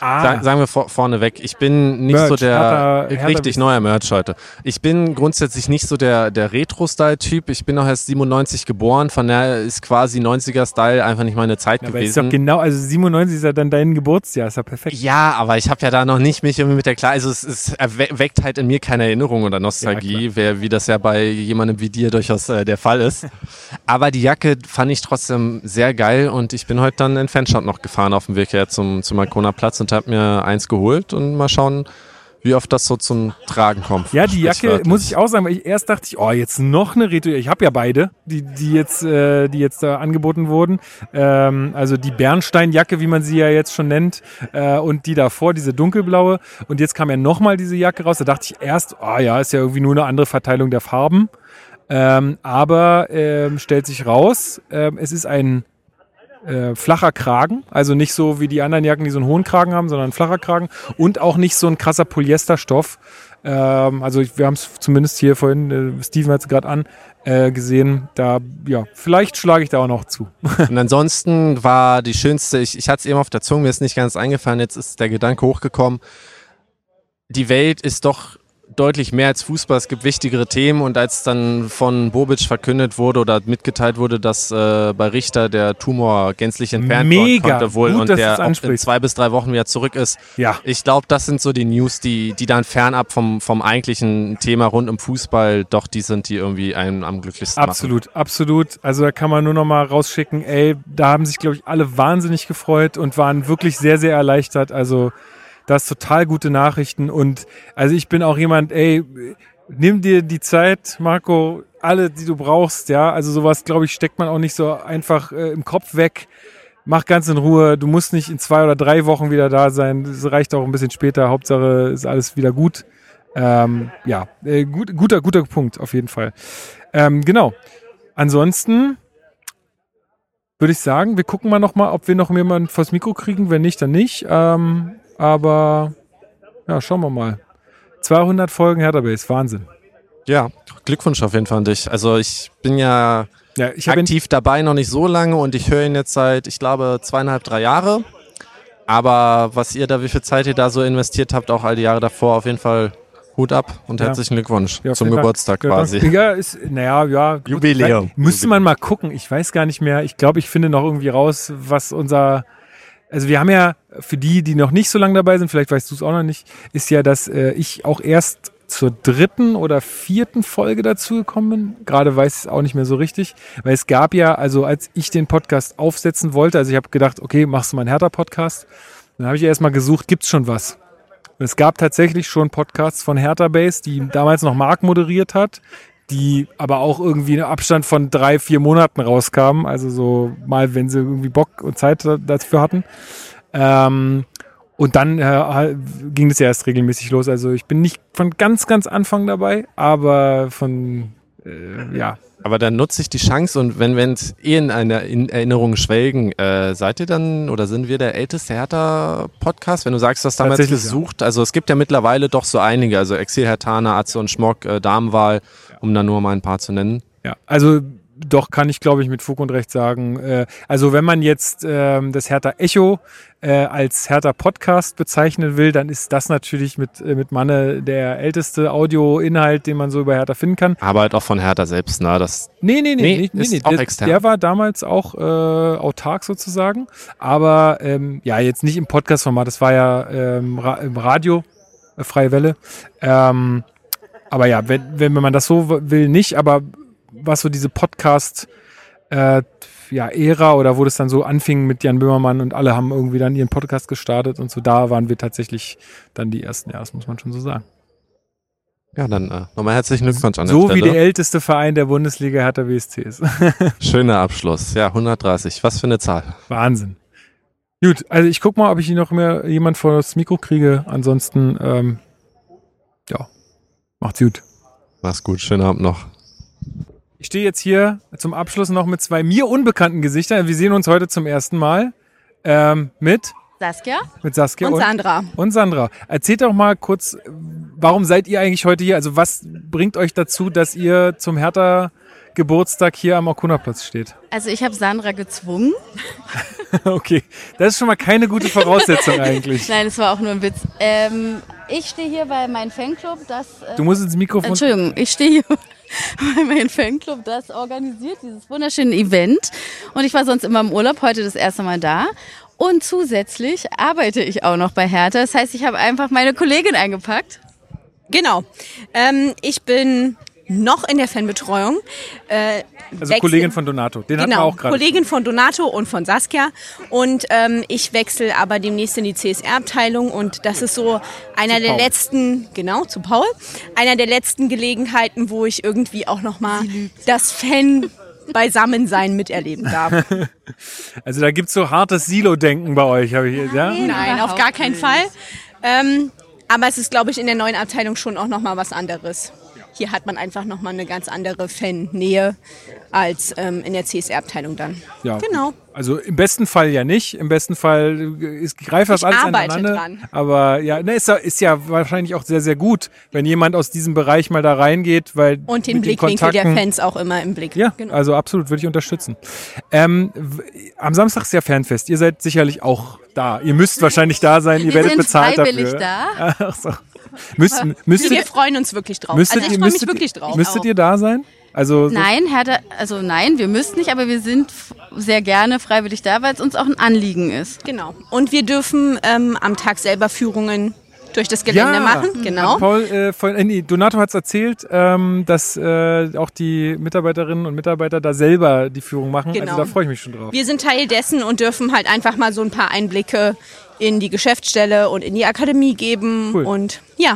Ah, sa- sagen wir vor, vorneweg, ich bin nicht Merch, so der, Hertha- Hertha richtig neuer Merch heute. Ich bin grundsätzlich nicht so der, der Retro-Style-Typ. Ich bin auch erst 97 geboren, von daher ist quasi 90er-Style einfach nicht meine Zeit Ja, aber ist doch gewesen. genau, also 97 ist ja dann dein Geburtsjahr, ist ja perfekt. Ja, aber ich habe ja da noch nicht mich irgendwie mit der Klar, also es, es weckt halt in mir keine Erinnerung oder Nostalgie, wer, wie das ja bei jemandem wie dir durchaus äh, der Fall ist. aber die Jacke fand ich trotzdem sehr geil und ich bin heute dann in Fanshop noch gefahren auf dem Weg her zum, zum Alkona Platz und habe mir eins geholt und mal schauen, wie oft das so zum Tragen kommt. Ja, die Jacke, muss ich auch sagen, weil ich erst dachte ich, oh, jetzt noch eine Retro. Ich habe ja beide, die, die jetzt, äh, die jetzt da angeboten wurden. Ähm, also die Bernsteinjacke, wie man sie ja jetzt schon nennt, äh, und die davor, diese dunkelblaue. Und jetzt kam ja nochmal diese Jacke raus. Da dachte ich erst, oh ja, ist ja irgendwie nur eine andere Verteilung der Farben. Ähm, aber ähm, stellt sich raus, ähm, es ist ein äh, flacher Kragen, also nicht so wie die anderen Jacken, die so einen hohen Kragen haben, sondern flacher Kragen und auch nicht so ein krasser Polyesterstoff. Ähm, also wir haben es zumindest hier vorhin, äh, Steven hat es gerade an, äh, gesehen. Da, ja, vielleicht schlage ich da auch noch zu. Und ansonsten war die schönste, ich, ich hatte es eben auf der Zunge, mir ist nicht ganz eingefallen, jetzt ist der Gedanke hochgekommen. Die Welt ist doch deutlich mehr als Fußball. Es gibt wichtigere Themen und als dann von Bobic verkündet wurde oder mitgeteilt wurde, dass äh, bei Richter der Tumor gänzlich entfernt Mega. konnte wohl Gut, und der in zwei bis drei Wochen wieder zurück ist. Ja. Ich glaube, das sind so die News, die, die dann fernab vom, vom eigentlichen Thema rund um Fußball doch die sind, die irgendwie einen am glücklichsten machen. Absolut, absolut. Also da kann man nur noch mal rausschicken, ey, da haben sich, glaube ich, alle wahnsinnig gefreut und waren wirklich sehr, sehr erleichtert. Also das total gute Nachrichten und also ich bin auch jemand, ey, nimm dir die Zeit, Marco, alle, die du brauchst, ja. Also sowas, glaube ich, steckt man auch nicht so einfach äh, im Kopf weg. Mach ganz in Ruhe. Du musst nicht in zwei oder drei Wochen wieder da sein. Das reicht auch ein bisschen später. Hauptsache ist alles wieder gut. Ähm, ja, äh, gut, guter, guter Punkt, auf jeden Fall. Ähm, genau. Ansonsten würde ich sagen, wir gucken mal noch mal, ob wir noch jemanden vors Mikro kriegen. Wenn nicht, dann nicht. Ähm, aber ja, schauen wir mal. 200 Folgen Hertha-Base, Wahnsinn. Ja, Glückwunsch auf jeden Fall an dich. Also ich bin ja Ja, ich aktiv dabei noch nicht so lange und ich höre ihn jetzt seit, ich glaube, zweieinhalb, drei Jahre. Aber was ihr da, wie viel Zeit ihr da so investiert habt, auch all die Jahre davor, auf jeden Fall Hut ab und Ja. herzlichen Glückwunsch Ja, zum. Geburtstag Ja, quasi. Ja, ist, naja, ja. gut. Jubiläum. Müsste man mal gucken. Ich weiß gar nicht mehr. Ich glaube, ich finde noch irgendwie raus, was unser. Also wir haben ja, für die, die noch nicht so lange dabei sind, vielleicht weißt du es auch noch nicht, ist ja, dass äh, ich auch erst zur dritten oder vierten Folge dazu gekommen bin. Gerade weiß ich es auch nicht mehr so richtig. Weil es gab ja, also als ich den Podcast aufsetzen wollte, also ich habe gedacht, okay, machst du mal einen Hertha-Podcast. Dann habe ich erstmal gesucht, gibt's schon was? Und es gab tatsächlich schon Podcasts von Hertha Base, die damals noch Marc moderiert hat, die aber auch irgendwie einen Abstand von drei, vier Monaten rauskamen. Also so mal, wenn sie irgendwie Bock und Zeit da- dafür hatten. Ähm, und dann äh, ging es ja erst regelmäßig los. Also ich bin nicht von ganz, ganz Anfang dabei, aber von, äh, ja, Aber dann nutze ich die Chance und wenn wir eh in einer in Erinnerung schwelgen, äh, seid ihr dann oder sind wir der älteste Hertha-Podcast? Wenn du sagst, du hast damals gesucht, also es gibt ja mittlerweile doch so einige, also Exil, Hertana, Atze und Schmock, äh, Damenwahl, um da nur mal ein paar zu nennen. Ja, also doch kann ich, glaube ich, mit Fug und Recht sagen. Äh, also wenn man jetzt ähm, das Hertha Echo äh, als Hertha Podcast bezeichnen will, dann ist das natürlich mit, äh, mit Manne der älteste Audioinhalt, den man so über Hertha finden kann. Aber halt auch von Hertha selbst, ne? Das, Nee, nee, nee, Nee, nee, nee, ist nee. auch Der, extern. der war damals auch äh, autark sozusagen, aber ähm, ja, jetzt nicht im Podcast-Format, das war ja ähm, Ra im Radio, äh, Freie Welle. Ähm, aber ja, wenn, wenn man das so will, nicht, aber was so diese Podcast- äh, ja, Ära oder wo das dann so anfing mit Jan Böhmermann und alle haben irgendwie dann ihren Podcast gestartet und so, da waren wir tatsächlich dann die ersten, ja, das muss man schon so sagen. ja, dann äh, nochmal herzlichen Glückwunsch an So der wie der älteste Verein der Bundesliga Hertha BSC ist. Schöner Abschluss. Ja, 130. Was für eine Zahl. Wahnsinn. Gut, also ich guck mal, ob ich hier noch mehr jemand vor das Mikro kriege. Ansonsten, ähm, ja, macht's gut. Mach's gut. Schönen Abend noch. Ich stehe jetzt hier zum Abschluss noch mit zwei mir unbekannten Gesichtern. Wir sehen uns heute zum ersten Mal ähm, mit, Saskia? mit Saskia Und Sandra. und Sandra. Erzählt doch mal kurz, warum seid ihr eigentlich heute hier? Also was bringt euch dazu, dass ihr zum Hertha Geburtstag hier am Okuna-Platz steht? Also ich habe Sandra gezwungen. okay, das ist schon mal keine gute Voraussetzung eigentlich. Nein, es war auch nur ein Witz. Ähm, ich stehe hier bei meinem Fanclub, das... Äh, Du musst ins Mikrofon... Entschuldigung, ich stehe hier bei meinem Fanclub, das organisiert dieses wunderschöne Event. Und ich war sonst immer im Urlaub, heute das erste Mal da. Und zusätzlich arbeite ich auch noch bei Hertha. Das heißt, ich habe einfach meine Kollegin eingepackt. Genau. Ähm, ich bin noch in der Fanbetreuung. Äh, Also Kollegin von Donato. Den hatten wir Genau, auch gerade. Kollegin von Donato und von Saskia. Und ähm, ich wechsle aber demnächst in die CSR-Abteilung und das ist so einer Zu der Paul. letzten, genau, zu Paul, einer der letzten Gelegenheiten, wo ich irgendwie auch nochmal das Fan Beisammensein miterleben darf. Also da gibt's so hartes Silo-Denken bei euch, habe ich hier, ja? Nein, auf gar keinen Fall. Ähm, aber es ist, glaube ich, in der neuen Abteilung schon auch nochmal was anderes. Hier hat man einfach nochmal eine ganz andere Fan-Nähe als ähm, in der CSR-Abteilung dann. ja. Genau. Also im besten Fall ja nicht. Im besten Fall ist, greift das Ich alles arbeite aneinander. dran. Aber ja, ne, ist, ja- ist ja wahrscheinlich auch sehr, sehr gut, wenn jemand aus diesem Bereich mal da reingeht, weil Und den Blickwinkel der Kontakten- Fans auch immer im Blick. Ja, genau. also absolut, würde ich unterstützen. Ähm, am Samstag ist ja Fanfest. Ihr seid sicherlich auch da. Ihr müsst wahrscheinlich da sein. Ihr Wir werdet sind bezahlt freiwillig dafür. da. Ach so. Müsst, müsstet, wir freuen uns wirklich drauf. müsstet, also ich ihr, freue mich wirklich drauf. müsstet ihr da sein? Also so- Nein, Hertha, also nein, wir müssen nicht, aber wir sind sehr gerne freiwillig da, weil es uns auch ein Anliegen ist. Genau. Und wir dürfen ähm, am Tag selber Führungen durch das Gelände machen. Genau. Paul, äh, von, äh, nee, Donato hat es erzählt, ähm, dass äh, auch die Mitarbeiterinnen und Mitarbeiter da selber die Führung machen. Genau. Also da freue ich mich schon drauf. Wir sind Teil dessen und dürfen halt einfach mal so ein paar Einblicke in die Geschäftsstelle und in die Akademie geben. Cool. Und ja,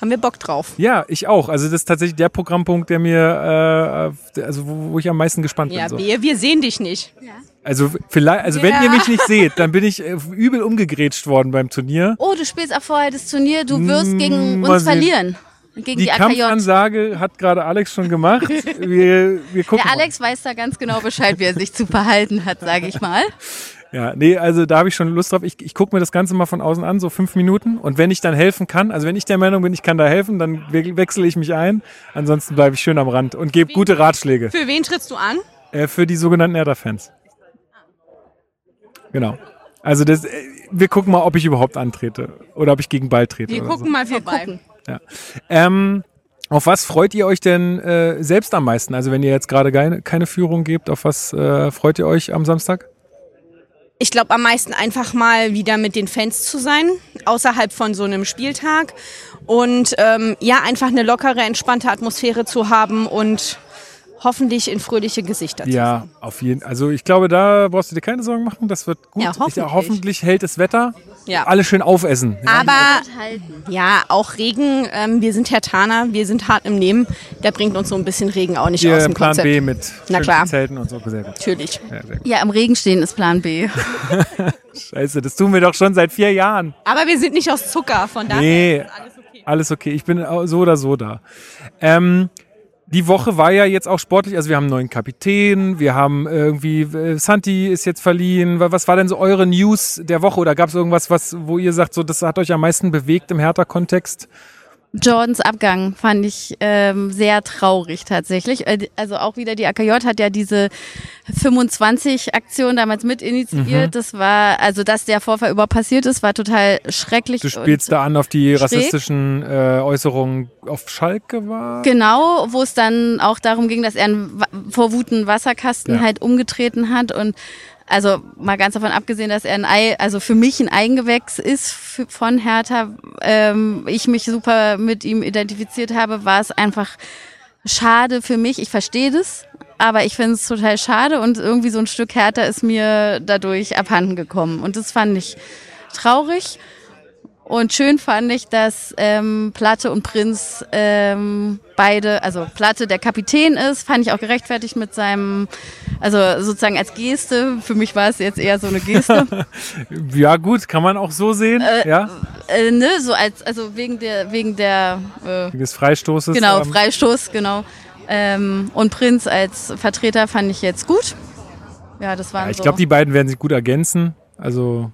haben wir Bock drauf. Ja, ich auch. Also das ist tatsächlich der Programmpunkt, der mir, äh, also wo, wo ich am meisten gespannt Ja, bin. So. wir, wir sehen dich nicht. Also vielleicht, also wenn Ja. ihr mich nicht seht, dann bin ich äh, übel umgegrätscht worden beim Turnier. Oh, du spielst auch vorher das Turnier, du wirst Mm, gegen mal uns verlieren. Gegen die die. Kampfansage hat gerade Alex schon gemacht. Wir, wir gucken. Der Alex weiß da ganz genau Bescheid, wie er sich zu verhalten hat, sage ich mal. Mal. Ja, nee, also da habe ich schon Lust drauf. Ich, ich gucke mir das Ganze mal von außen an, so fünf Minuten. Und wenn ich dann helfen kann, also wenn ich der Meinung bin, ich kann da helfen, dann we wechsle ich mich ein. Ansonsten bleibe ich schön am Rand und gebe gute Ratschläge. Für wen trittst du an? Äh, für die sogenannten Erda-Fans. Genau. Also das, äh, wir gucken mal, ob ich überhaupt antrete oder ob ich gegen Ball trete. Wir oder gucken mal vorbei. So. Ja. Ähm, auf was freut ihr euch denn äh, selbst am meisten? Also wenn ihr jetzt gerade keine, keine Führung gebt, auf was äh, freut ihr euch am Samstag? Ich glaube am meisten einfach mal wieder mit den Fans zu sein, außerhalb von so einem Spieltag. Und ähm, ja, einfach eine lockere, entspannte Atmosphäre zu haben und hoffentlich in fröhliche Gesichter zu Ja, auf jeden Also ich glaube, da brauchst du dir keine Sorgen machen. Das wird gut. Ja, Ich, hoffentlich. hoffentlich hält das Wetter. Ja. Alle schön aufessen. Ja. Aber ja, auch Regen. Ähm, wir sind Hertaner, wir sind hart im Nehmen. Der bringt uns so ein bisschen Regen auch nicht aus Hier dem Plan Konzept. B mit Na klar. Zelten und so. Sehr gut. Natürlich. Ja, sehr gut. Ja, im Regen stehen ist Plan B. Scheiße, das tun wir doch schon seit vier Jahren. Aber wir sind nicht aus Zucker, von daher Nee, ist alles okay. alles okay. Ich bin so oder so da. Ähm, die Woche war ja jetzt auch sportlich. Also wir haben einen neuen Kapitän, wir haben irgendwie, äh, Santi ist jetzt verliehen. Wa- Was war denn so eure News der Woche? Oder gab es irgendwas, was, wo ihr sagt, so das hat euch am meisten bewegt im Hertha-Kontext? Jordans Abgang fand ich ähm, sehr traurig tatsächlich. Äh, Also auch wieder die AKJ hat ja diese 25-Aktion damals mit initiiert. Mhm. Das war, also dass der Vorfall überhaupt passiert ist, war total schrecklich. Du spielst da an auf die schräg. rassistischen äh, Äußerungen auf Schalke war? Genau, wo es dann auch darum ging, dass er einen, vor Wut einen Wasserkasten Ja. halt umgetreten hat und also mal ganz davon abgesehen, dass er ein Ei, also für mich ein Eigengewächs ist von Hertha, ähm, ich mich super mit ihm identifiziert habe, war es einfach schade für mich. Ich verstehe das, aber ich finde es total schade und irgendwie so ein Stück Hertha ist mir dadurch abhanden gekommen und das fand ich traurig. Und schön fand ich, dass ähm, Platte und Prinz ähm, beide, also Platte der Kapitän ist, fand ich auch gerechtfertigt mit seinem, also sozusagen als Geste. Für mich war es jetzt eher so eine Geste. Ja, gut, kann man auch so sehen. ja, äh, ne, so als, also wegen der, wegen der, äh, wegen des Freistoßes. genau, ähm, Freistoß, genau. Ähm, und Prinz als Vertreter fand ich jetzt gut. Ja, das waren Ja, ich so. glaube, die beiden werden sich gut ergänzen. Also,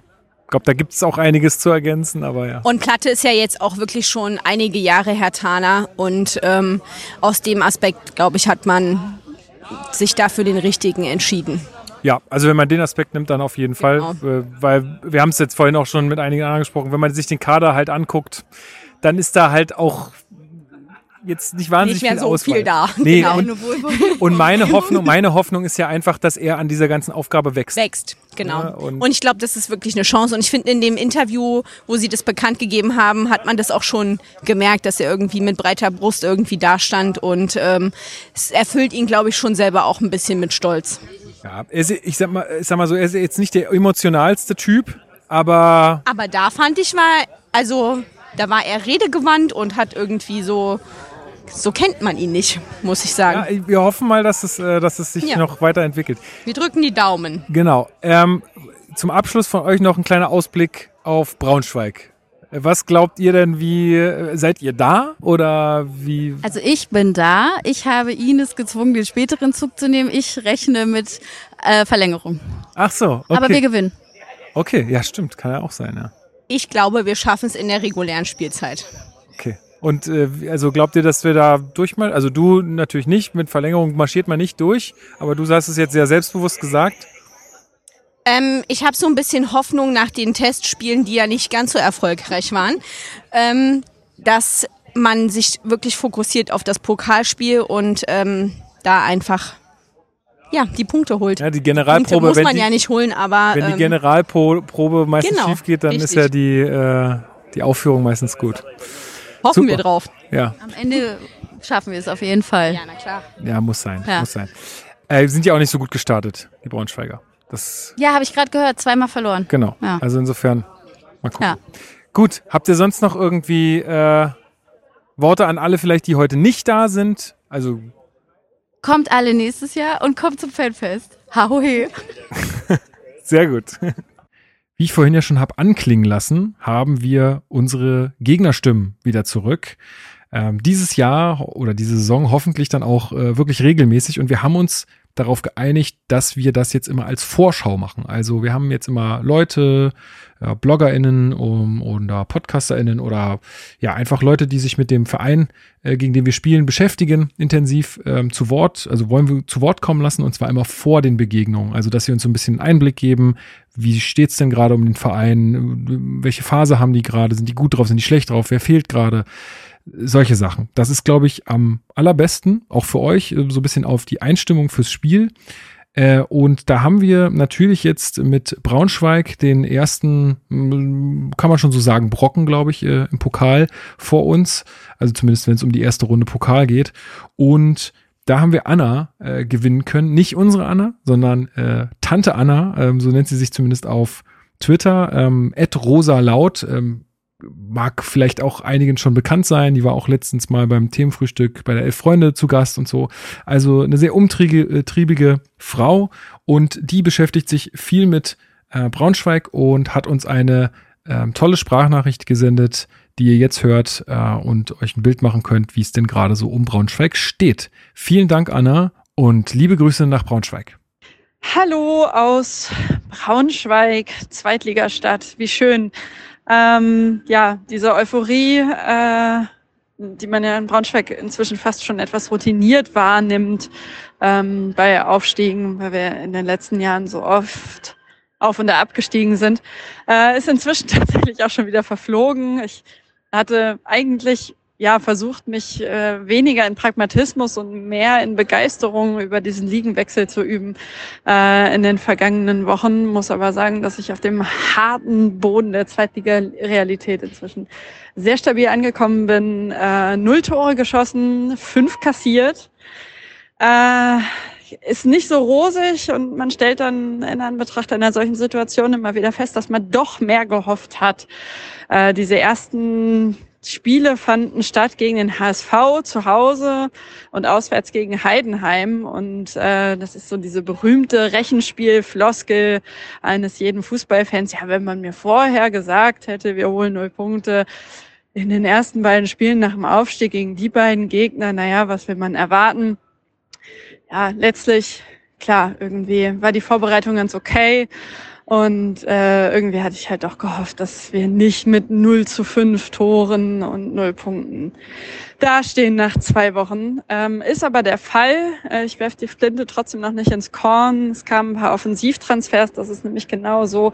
glaube, da gibt es auch einiges zu ergänzen, aber ja. Und Platte ist ja jetzt auch wirklich schon einige Jahre Hertaner und ähm, aus dem Aspekt, glaube ich, hat man sich dafür den richtigen entschieden. Ja, also wenn man den Aspekt nimmt, dann auf jeden Fall. Genau. Äh, weil wir haben es jetzt vorhin auch schon mit einigen anderen gesprochen, wenn man sich den Kader halt anguckt, dann ist da halt auch jetzt nicht wahnsinnig Nicht mehr viel so Auswahl. viel da. Nee, Genau. und, und meine Hoffnung, meine Hoffnung ist ja einfach, dass er an dieser ganzen Aufgabe wächst. Wächst, genau. Ja, und- und, ich glaube, das ist wirklich eine Chance. Und ich finde, in dem Interview, wo sie das bekannt gegeben haben, hat man das auch schon gemerkt, dass er irgendwie mit breiter Brust irgendwie dastand. Und ähm, es erfüllt ihn, glaube ich, schon selber auch ein bisschen mit Stolz. Ja, ist, ich sag mal, ich sag mal so, er ist jetzt nicht der emotionalste Typ, aber Aber da fand ich mal, also da war er redegewandt und hat irgendwie so, so kennt man ihn nicht, muss ich sagen. ja, wir hoffen mal, dass es, äh, dass es sich Ja. noch weiterentwickelt. Wir drücken die Daumen. Genau. Ähm, zum Abschluss von euch noch ein kleiner Ausblick auf Braunschweig. Was glaubt ihr denn, wie äh, seid ihr da oder wie? Also ich bin da. Ich habe Ines gezwungen, den späteren Zug zu nehmen. Ich rechne mit äh, Verlängerung. Ach so, okay. Aber wir gewinnen. okay, ja stimmt, kann ja auch sein, ja. Ich glaube, wir schaffen es in der regulären Spielzeit. Okay. Und äh, also glaubt ihr, dass wir da durchmal, also du natürlich nicht, mit Verlängerung marschiert man nicht durch, aber du hast es jetzt sehr selbstbewusst gesagt. Ähm, ich habe so ein bisschen Hoffnung nach den Testspielen, die ja nicht ganz so erfolgreich waren, ähm, dass man sich wirklich fokussiert auf das Pokalspiel und ähm, da einfach ja, die Punkte holt. Ja, die Punkte Generalprobe, muss wenn man die, ja nicht holen, aber wenn die ähm, Generalprobe meistens genau, schief geht, dann ist richtig. ja die, äh, die Aufführung meistens gut. Hoffen wir super. drauf. Ja, Am Ende schaffen wir es auf jeden Fall. Ja, na klar. ja, muss sein, Ja. muss sein. Äh, sind ja auch nicht so gut gestartet, die Braunschweiger. Das Ja, habe ich gerade gehört. Zweimal verloren. Genau. Ja. Also insofern, mal gucken. Ja. Gut, habt ihr sonst noch irgendwie äh, Worte an alle vielleicht, die heute nicht da sind? Also Kommt alle nächstes Jahr und kommt zum Fanfest. Hahohe. sehr gut. Wie ich vorhin ja schon habe anklingen lassen, haben wir unsere Gegnerstimmen wieder zurück. ähm, dieses Jahr oder diese Saison hoffentlich dann auch äh, wirklich regelmäßig. Und wir haben uns darauf geeinigt, dass wir das jetzt immer als Vorschau machen. Also wir haben jetzt immer Leute, ja, BloggerInnen um, oder PodcasterInnen oder ja, einfach Leute, die sich mit dem Verein, äh, gegen den wir spielen, beschäftigen, intensiv ähm, zu Wort, also wollen wir zu Wort kommen lassen und zwar immer vor den Begegnungen. Also, dass sie uns so ein bisschen Einblick geben, wie steht's denn gerade um den Verein, welche Phase haben die gerade, sind die gut drauf, sind die schlecht drauf, wer fehlt gerade solche Sachen. Das ist, glaube ich, am allerbesten, auch für euch, äh, so ein bisschen auf die Einstimmung fürs Spiel. Äh, und da haben wir natürlich jetzt mit Braunschweig den ersten, mm, kann man schon so sagen, Brocken, glaube ich, äh, im Pokal vor uns. Also zumindest, wenn es um die erste Runde Pokal geht. Und da haben wir Anna äh, gewinnen können. Nicht unsere Anna, sondern äh, Tante Anna, ähm, so nennt sie sich zumindest auf Twitter. Ähm, Rosa Laut. Ähm, mag vielleicht auch einigen schon bekannt sein. Die war auch letztens mal beim Themenfrühstück bei der Elf Freunde zu Gast und so. Also eine sehr umtriebige äh, Frau und die beschäftigt sich viel mit äh, Braunschweig und hat uns eine äh, tolle Sprachnachricht gesendet, die ihr jetzt hört äh, und euch ein Bild machen könnt, wie es denn gerade so um Braunschweig steht. Vielen Dank, Anna, und liebe Grüße nach Braunschweig. Hallo aus Braunschweig, Zweitligastadt. Wie schön ähm, ja, diese Euphorie, äh, die man ja in Braunschweig inzwischen fast schon etwas routiniert wahrnimmt ähm, bei Aufstiegen, weil wir in den letzten Jahren so oft auf und abgestiegen sind, äh, ist inzwischen tatsächlich auch schon wieder verflogen. Ich hatte eigentlich ja, versucht, mich äh, weniger in Pragmatismus und mehr in Begeisterung über diesen Ligenwechsel zu üben äh, in den vergangenen Wochen. Muss aber sagen, dass ich auf dem harten Boden der Zweitliga-Realität inzwischen sehr stabil angekommen bin. Äh, null Tore geschossen, fünf kassiert. Äh, ist nicht so rosig und man stellt dann in Anbetracht einer solchen Situation immer wieder fest, dass man doch mehr gehofft hat. Äh, diese ersten Spiele fanden statt gegen den HSV zu Hause und auswärts gegen Heidenheim. Und äh, das ist so diese berühmte Rechenspiel-Floskel eines jeden Fußballfans. Ja, wenn man mir vorher gesagt hätte, wir holen null Punkte in den ersten beiden Spielen nach dem Aufstieg gegen die beiden Gegner, naja, was will man erwarten? Ja, letztlich, klar, irgendwie war die Vorbereitung ganz okay. Und äh, irgendwie hatte ich halt doch gehofft, dass wir nicht mit 0 zu 5 Toren und 0 Punkten dastehen nach zwei Wochen. Ähm, ist aber der Fall. Äh, ich werfe die Flinte trotzdem noch nicht ins Korn. Es kamen ein paar Offensivtransfers. Das ist nämlich genau so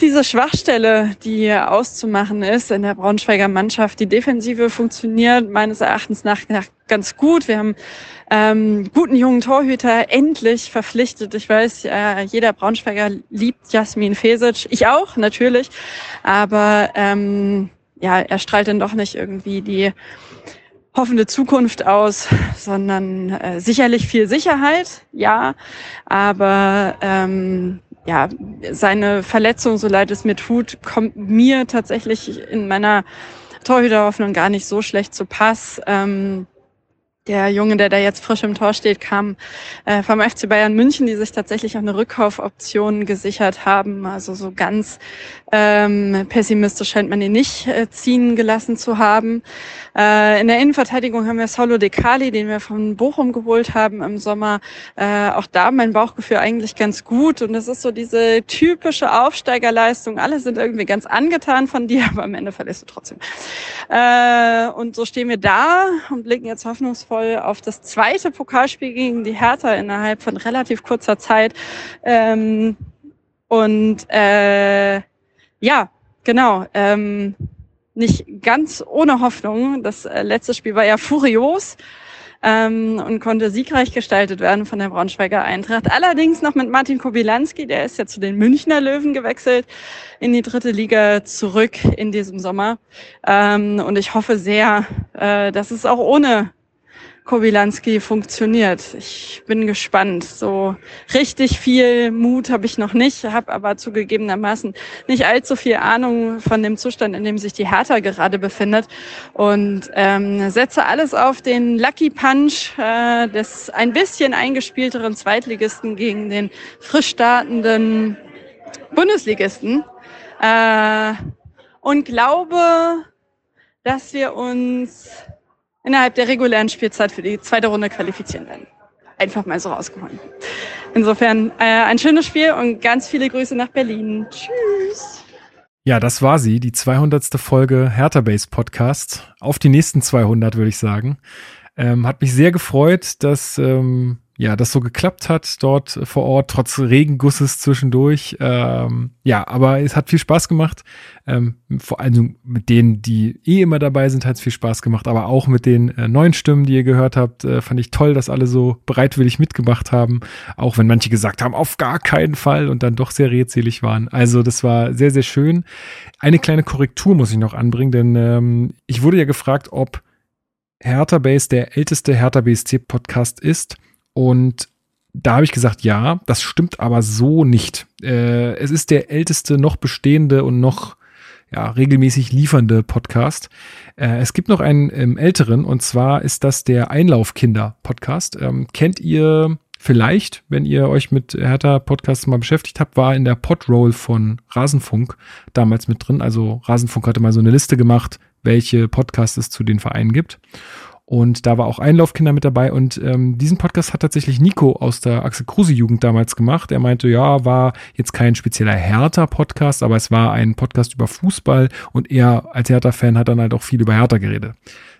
diese Schwachstelle, die auszumachen ist in der Braunschweiger Mannschaft. Die Defensive funktioniert meines Erachtens nach, nach ganz gut. Wir haben ähm, guten jungen Torhüter endlich verpflichtet. Ich weiß, äh, jeder Braunschweiger liebt Jasmin Fesic. Ich auch, natürlich. Aber ähm, ja, er strahlt dann doch nicht irgendwie die hoffende Zukunft aus, sondern äh, sicherlich viel Sicherheit, ja, aber ähm, ja, seine Verletzung, so leid es mir tut, kommt mir tatsächlich in meiner Torhüterhoffnung gar nicht so schlecht zu Pass. Ähm, der Junge, der da jetzt frisch im Tor steht, kam äh, vom FC Bayern München, die sich tatsächlich auch eine Rückkaufoption gesichert haben. Also so ganz ähm, pessimistisch scheint man ihn nicht äh, ziehen gelassen zu haben. Äh, in der Innenverteidigung haben wir Solo De Cali, den wir von Bochum geholt haben im Sommer. Äh, auch da mein Bauchgefühl eigentlich ganz gut. Und es ist so diese typische Aufsteigerleistung. Alle sind irgendwie ganz angetan von dir, aber am Ende verlässt du trotzdem. Äh, und so stehen wir da und blicken jetzt hoffnungsvoll voll auf das zweite Pokalspiel gegen die Hertha innerhalb von relativ kurzer Zeit. Ähm, und äh, ja, genau. Ähm, nicht ganz ohne Hoffnung. Das äh, letzte Spiel war ja furios ähm, und konnte siegreich gestaltet werden von der Braunschweiger Eintracht. Allerdings noch mit Martin Kobilanski, der ist ja zu den Münchner Löwen gewechselt, in die dritte Liga zurück in diesem Sommer. Ähm, und ich hoffe sehr, äh, dass es auch ohne Kobilanski funktioniert. Ich bin gespannt. So richtig viel Mut habe ich noch nicht, habe aber zugegebenermaßen nicht allzu viel Ahnung von dem Zustand, in dem sich die Hertha gerade befindet und ähm, setze alles auf den Lucky Punch äh, des ein bisschen eingespielteren Zweitligisten gegen den frisch startenden Bundesligisten äh, und glaube, dass wir uns innerhalb der regulären Spielzeit für die zweite Runde qualifizieren werden. Einfach mal so rausgeholt. Insofern äh, ein schönes Spiel und ganz viele Grüße nach Berlin. Tschüss. Ja, das war sie, die 200. Folge Hertha Base Podcast. Auf die nächsten 200, würde ich sagen. Ähm, hat mich sehr gefreut, dass ähm, ja, das so geklappt hat dort vor Ort, trotz Regengusses zwischendurch. Ähm, ja, aber es hat viel Spaß gemacht. Ähm, vor allem mit denen, die eh immer dabei sind, hat es viel Spaß gemacht. Aber auch mit den äh, neuen Stimmen, die ihr gehört habt, äh, fand ich toll, dass alle so bereitwillig mitgemacht haben. Auch wenn manche gesagt haben, auf gar keinen Fall und dann doch sehr redselig waren. Also das war sehr, sehr schön. Eine kleine Korrektur muss ich noch anbringen, denn ähm, ich wurde ja gefragt, ob Hertha Base der älteste Hertha BSC Podcast ist. Und da habe ich gesagt, ja, das stimmt aber so nicht. Äh, es ist der älteste noch bestehende und noch ja, regelmäßig liefernde Podcast. Äh, es gibt noch einen ähm, älteren und zwar ist das der Einlaufkinder-Podcast. Ähm, kennt ihr vielleicht, wenn ihr euch mit Hertha Podcasts mal beschäftigt habt, war in der Podroll von Rasenfunk damals mit drin. Also Rasenfunk hatte mal so eine Liste gemacht, welche Podcasts es zu den Vereinen gibt. Und da war auch Einlaufkinder mit dabei. Und ähm, diesen Podcast hat tatsächlich Nico aus der Axel Kruse Jugend damals gemacht. Er meinte, ja, war jetzt kein spezieller Hertha-Podcast, aber es war ein Podcast über Fußball. Und er als Hertha-Fan hat dann halt auch viel über Hertha geredet.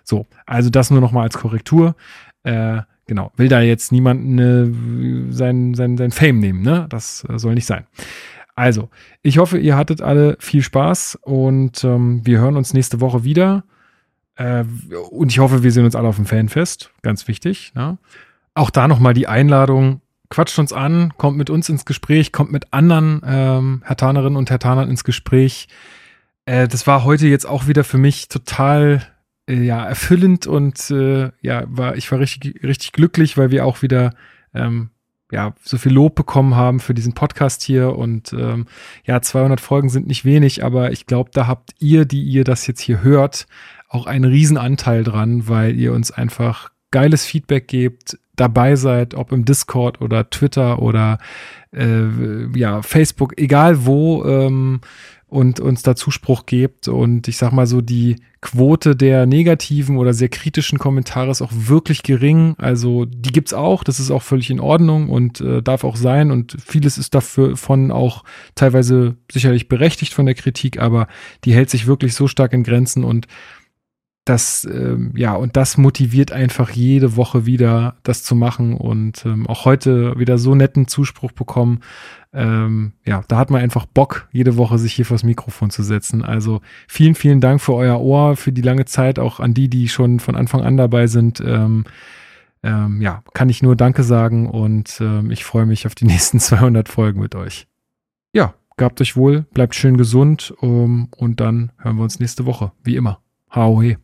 So, also das nur nochmal als Korrektur. Äh, genau, will da jetzt niemand äh, sein, sein, sein Fame nehmen, ne? Das äh, soll nicht sein. Also, ich hoffe, ihr hattet alle viel Spaß und ähm, wir hören uns nächste Woche wieder. Äh, und ich hoffe, wir sehen uns alle auf dem Fanfest. Ganz wichtig. Ne? Auch da nochmal die Einladung. Quatscht uns an, kommt mit uns ins Gespräch, kommt mit anderen ähm, Hertanerinnen und Hertanern ins Gespräch. Äh, das war heute jetzt auch wieder für mich total äh, ja, erfüllend und äh, ja, war, ich war richtig, richtig glücklich, weil wir auch wieder ähm, ja, so viel Lob bekommen haben für diesen Podcast hier und ähm, ja, 200 Folgen sind nicht wenig, aber ich glaube, da habt ihr, die ihr das jetzt hier hört, auch einen Riesenanteil dran, weil ihr uns einfach geiles Feedback gebt, dabei seid, ob im Discord oder Twitter oder äh, ja, Facebook, egal wo, ähm, und uns da Zuspruch gebt. Und ich sag mal so, die Quote der negativen oder sehr kritischen Kommentare ist auch wirklich gering. Also die gibt's auch, das ist auch völlig in Ordnung und äh, darf auch sein. Und vieles ist dafür von auch teilweise sicherlich berechtigt von der Kritik, aber die hält sich wirklich so stark in Grenzen und das, ähm, ja, und das motiviert einfach jede Woche wieder, das zu machen und ähm, auch heute wieder so netten Zuspruch bekommen. Ähm, ja, da hat man einfach Bock, jede Woche sich hier vors Mikrofon zu setzen. Also vielen, vielen Dank für euer Ohr, für die lange Zeit, auch an die, die schon von Anfang an dabei sind. Ähm, ähm, ja, kann ich nur Danke sagen und ähm, ich freue mich auf die nächsten 200 Folgen mit euch. Ja, gabt euch wohl, bleibt schön gesund um, und dann hören wir uns nächste Woche, wie immer. Hau he.